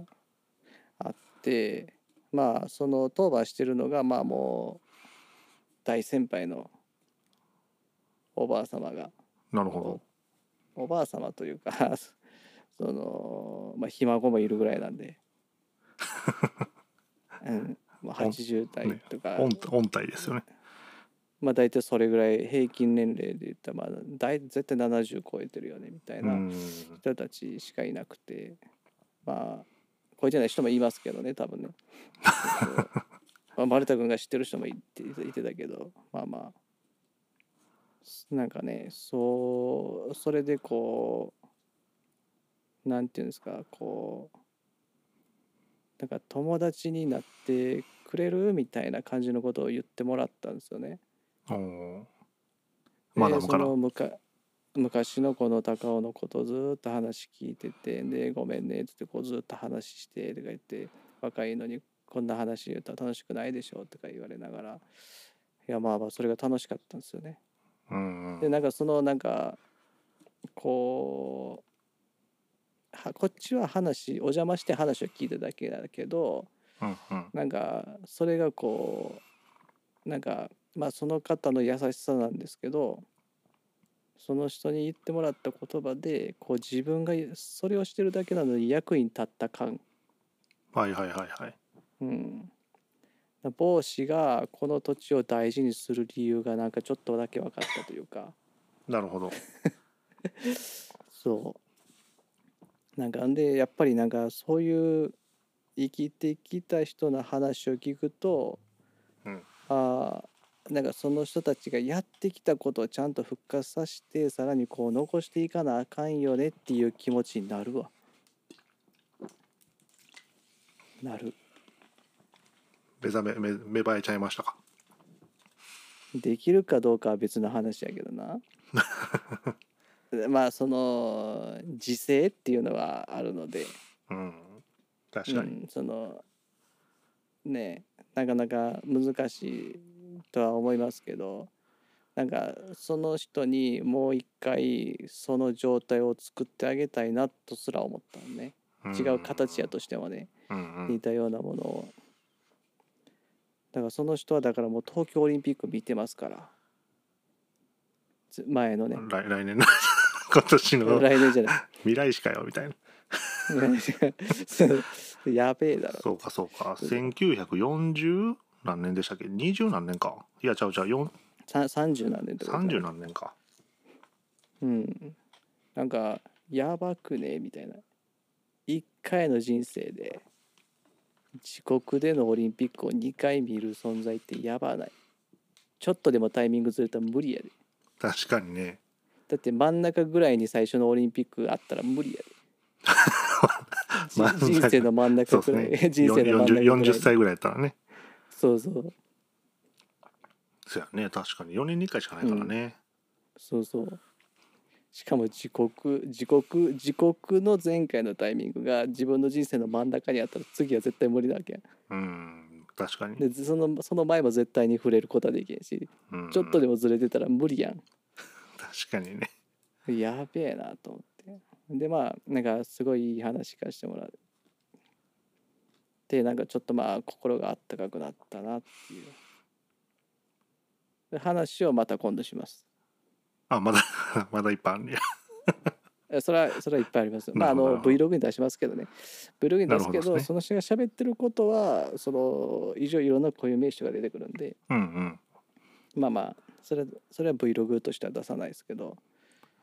あってまあその当番してるのがまあもう大先輩のおばあ様がなるほおばあ様というか そのまあひ孫もいるぐらいなんで、うん、まあ80代とか、ど。音音体ですよね。まあ大体それぐらい平均年齢で言ったらまあ大絶対70超えてるよねみたいうなん人たちしかいなくてまあ超えてない人もいますけどね多分ね。まあ、丸田君が知ってる人もいていてたけどまあまあなんかねそうそれでこうなんていうんですかこうなんか友達になってくれるみたいな感じのことを言ってもらったんですよね。おー。でマダムからそのむか昔のこの高尾のことをずーっと話聞いててでごめんねっつってこうずっと話してとか言って若いのにこんな話言うと楽しくないでしょとか言われながらいやまあまあそれが楽しかったんですよね。うんうん。でなんかそのなんかこうはこっちは話お邪魔して話を聞いただけだけどうんうん。なんかそれがこうなんかまあその方の優しさなんですけどその人に言ってもらった言葉でこう自分がそれをしてるだけなのに役に立った感、はいはいはいはい。うん、帽子がこの土地を大事にする理由がなんかちょっとだけ分かったというか。なるほど。そう。なんかんでやっぱりなんかそういう生きてきた人の話を聞くと、うん。ああなんかその人たちがやってきたことをちゃんと復活させてさらにこう残していかなあかんよねっていう気持ちになるわ。なる。目覚め目芽生えちゃいましたか？できるかどうかは別の話やけどな。まあその時勢っていうのはあるので、うん。確かに、うん、そのねなかなか難しいとは思いますけどなんかその人にもう一回その状態を作ってあげたいなとすら思ったのね。違う形やとしてもね。うんうん。似たようなものを。だからその人はだからもう東京オリンピック見てますから。つ前のね。来来年の。今年の。来年じゃない。未来史かよみたいな。やべえだろ。そうかそうか。1940何年でしたっけ？20何年か。いやちゃうちゃう。4さ30何年ってこと30何年か。うん。なんかやばくね？みたいな。1回の人生で自国でのオリンピックを2回見る存在ってやばない。ちょっとでもタイミングずれたら無理やで。確かにね。だって真ん中ぐらいに最初のオリンピックあったら無理やで。人生の真ん中ぐらい、ね。人生の真ん中ぐらい 40, 40歳ぐらいやったらねそうそう。そうやね。確かに。4年に1回しかないからね、そうそう。しかも自国自国自国の前回のタイミングが自分の人生の真ん中にあったら次は絶対無理なわけや。うん。確かに、でそのその前も絶対に触れることはできへんしうん。ちょっとでもずれてたら無理やん。確かにね。やべえなと思って。でまあなんかすごいいい話聞かせてもらうでなんかちょっとまあ心があったかくなったなっていう。で話をまた今度します。あまだ まだいっぱいあるんや。えそれはそれはいっぱいあります。まああの Vlog に出しますけどね。Vlog に出すけどね。その人が喋ってることはその以上いろんな固有名詞が出てくるんで、うんうん。まあまあそれそれは Vlog としては出さないですけど、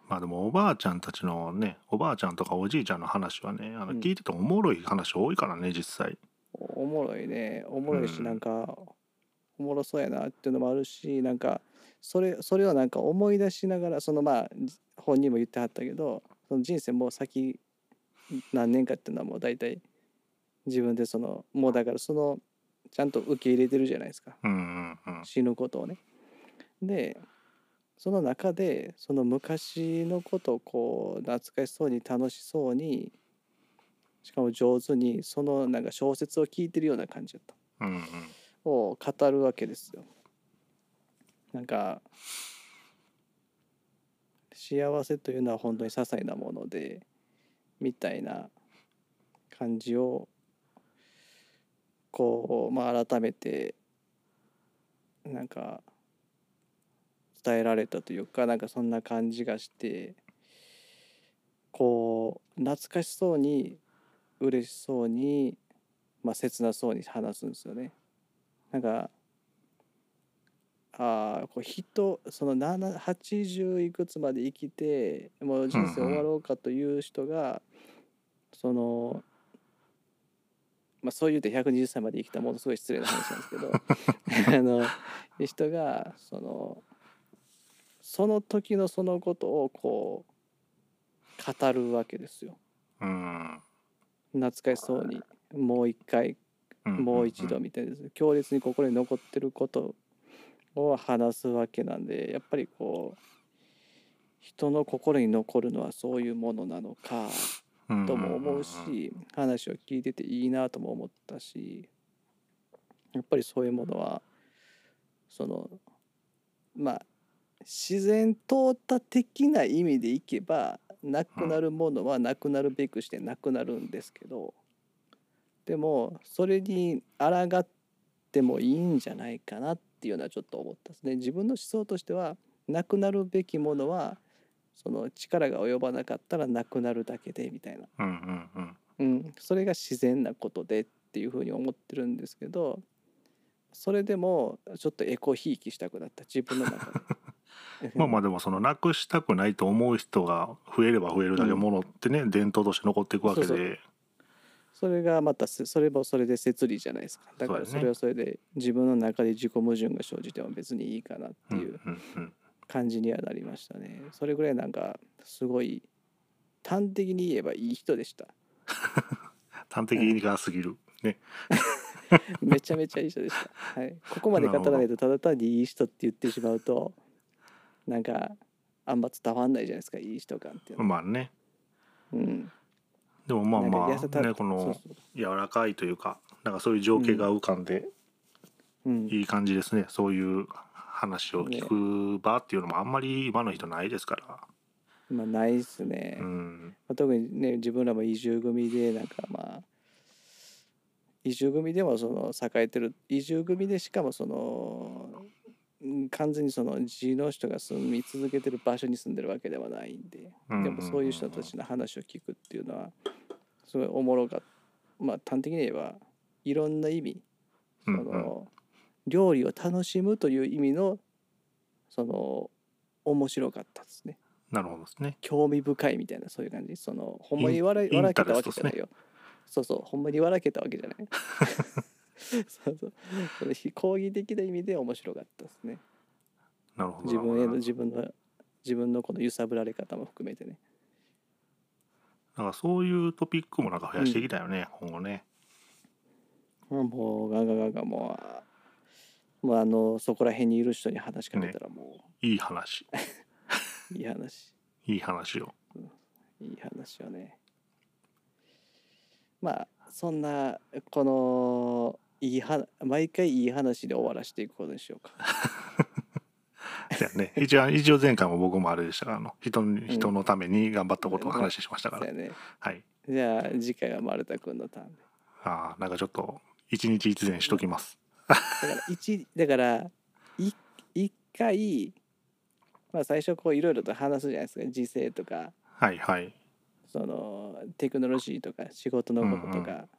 まあでもおばあちゃんたちのねおばあちゃんとかおじいちゃんの話はねあのうん。聞いててもおもろい話多いからね実際おおもろいね、おもろいしうんなんかおもろそうやなっていうのもあるし、なんかそれそれをなんか思い出しながらそのまあじ本人も言ってはったけど、その人生もう先何年かっていうのはもう大体自分でそのもうだからそのちゃんと受け入れてるじゃないですか。うんうんうん死ぬことをね。でその中でその昔のことをこう懐かしそうに楽しそうにしかも上手にそのなんか小説を聞いてるような感じだったうんうんを語るわけですよ。なんか幸せというのは本当に些細なものでみたいな感じをこうまあ改めてなんか伝えられたというかなんかそんな感じがしてこう懐かしそうに嬉しそうに、まあ、切なそうに話すんですよね。なんかあーこう人その7 80いくつまで生きてもう人生終わろうかという人が、そのまあそう言うて120歳まで生きたものすごい失礼な話なんですけど あの人がそのその時のそのことをこう語るわけですよ。うん懐かしそうにもう一回うんもう一度みたいです。強烈に心に残ってることを話すわけなんでやっぱりこう人の心に残るのはそういうものなのかうんとも思うし話を聞いてていいなとも思ったしやっぱりそういうものはそのまあ自然淘汰的な意味でいけばなくなるものはなくなるべくしてなくなるんですけどでもそれに抗ってもいいんじゃないかなっていうのはちょっと思ったですね。自分の思想としてはなくなるべきものはその力が及ばなかったらなくなるだけでみたいな、うんうんうんうん、それが自然なことでっていうふうに思ってるんですけどそれでもちょっとエコひいきしたくなった自分の中で。まあまあでもそのなくしたくないと思う人が増えれば増えるだけうん。ものってね、伝統として残っていくわけで。そうそそれがまたせそれもそれで摂理じゃないですか。だからそれはそれで自分の中で自己矛盾が生じても別にいいかなっていううんうん感じにはなりましたね。それぐらいなんかすごい端的に言えばいい人でした。端的が過ぎる。ね。めちゃめちゃいい人でした、はい、ここまで語らないとただ単にいい人って言ってしまうとなんかあんま伝わんないじゃないですかいい人感っていうの。は、まあね。うん、でもまあまなんか痩せたあねこそうのそう。柔らかいというかなんかそういう情景が浮かんでうん、いい感じですね、そういう話を聞く場っていうのもあんまり今の人ないですから、まあないっすね、うん。まあ、特にね自分らも移住組でなんかまあ移住組でもその栄えてる移住組でしかもそのうん完全にその地の人が住み続けてる場所に住んでるわけではないんでうん。でもそういう人たちの話を聞くっていうのはすごいおもろかった。まあ端的に言えばいろんな意味その料理を楽しむという意味のその面白かったですね。なるほどですね。興味深いみたいなそういう感じ。そのほんまに笑笑けたわけじゃない。よ、そうそうほんまに笑けたわけじゃない そうそう。その非講義的な意味で面白かったですね。なるほど。自分への自分の自分のこの揺さぶられ方も含めてね。なんかそういうトピックもなんか増やしていきたいよね、今後ね。もうガンガンガンガンもうもうあのそこら辺にいる人に話しかけたらもいい話ういい話、いい話をいい話をねまあそんなこのいいは毎回いい話で終わらせていくことにしようか。ね。一応一応前回も僕もあれでしたからあの人に人のために頑張ったことを話しましたから、そうやね。はい。じゃあ次回は丸田君のターンで。ああなんかちょっと一日一善しときます。だから一だからい一回まあ最初こういろいろと話すじゃないですか。時勢とか。はいはい。そのテクノロジーとか仕事のこととか、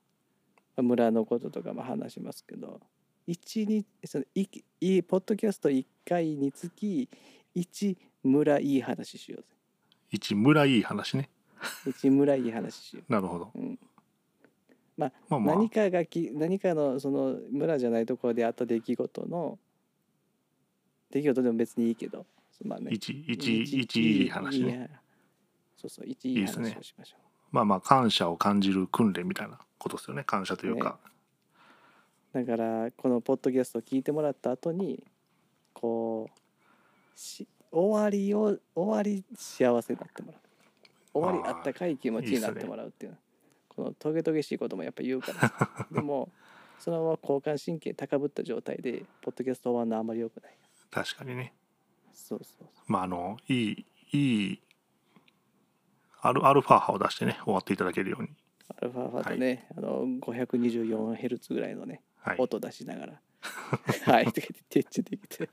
村のこととかも話しますけど一日そのいいポッドキャスト1回につき1村いい話しようぜ。一村いい話ね。1村いい話しよなるほど。う、うん、まあまあまあ。何かがき何かのその村じゃないところであった出来事の出来事でも別にいいけどまあね。一一一いい話ね。そうそう一いい話をしましょうまあまあ感謝を感じる訓練みたいなことですよね。感謝というか、だからこのポッドキャストを聞いてもらった後にこうし終わりを終わり幸せになってもらう。終わりあったかい気持ちになってもらうっていうこのトゲトゲしいこともやっぱ言うから。でもそのまま交感神経高ぶった状態でポッドキャスト終わるのはあんまり良くない確かにねそうそうそまああのいいいいアルアルファ波を出してね終わっていただけるように。うアルファファとね、あの 524Hz ぐらいのねはい。音出しながら「はい」とか言って。徹中できて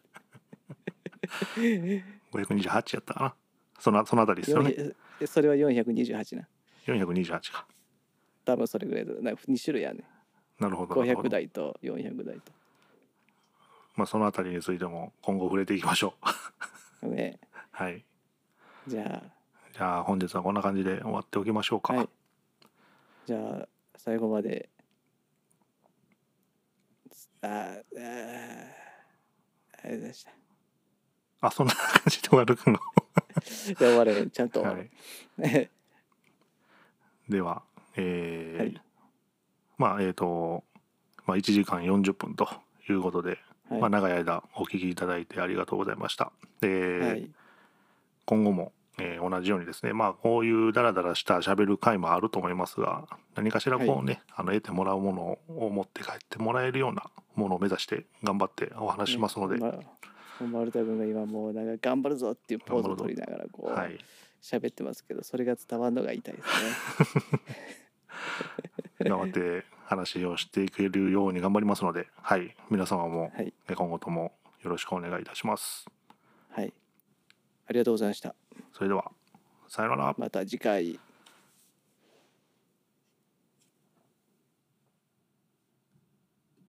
528やったかな。そのそのあたりですよね。400それは428な。428か。多分それぐらいだ。なんか2種類やねなるほどなるほ500ど台と。400台まあそのあたりについても今後触れていきましょう。とね。はい。じゃじゃあ本日はこんな感じで終わっておきましょうか、あはい。じゃあ最後まで。あーあーありがとうございました。あそんな感じで終わるの？で終われちゃんと。はる、い、ではえーはい。まあえっ、と、まあ、1時間40分ということで、はい。まあ、長い間お聞きいただいてありがとうございました。で、はい。今後も、えー同じようにですねまあこういうダラダラした喋る回もあると思いますが何かしらこうね、あの得てもらうものを持って帰ってもらえるようなものを目指して頑張ってお話ししますので、まあ、丸田君が今もうなんか頑張るぞっていうポーズを取りながらこうはい、喋ってますけどそれが伝わるのが痛いですね。頑張って話をしていけるように頑張りますので、はい、皆様もはい。今後ともよろしくお願いいたします。はい。ありがとうございましたそれではさよなら。また次回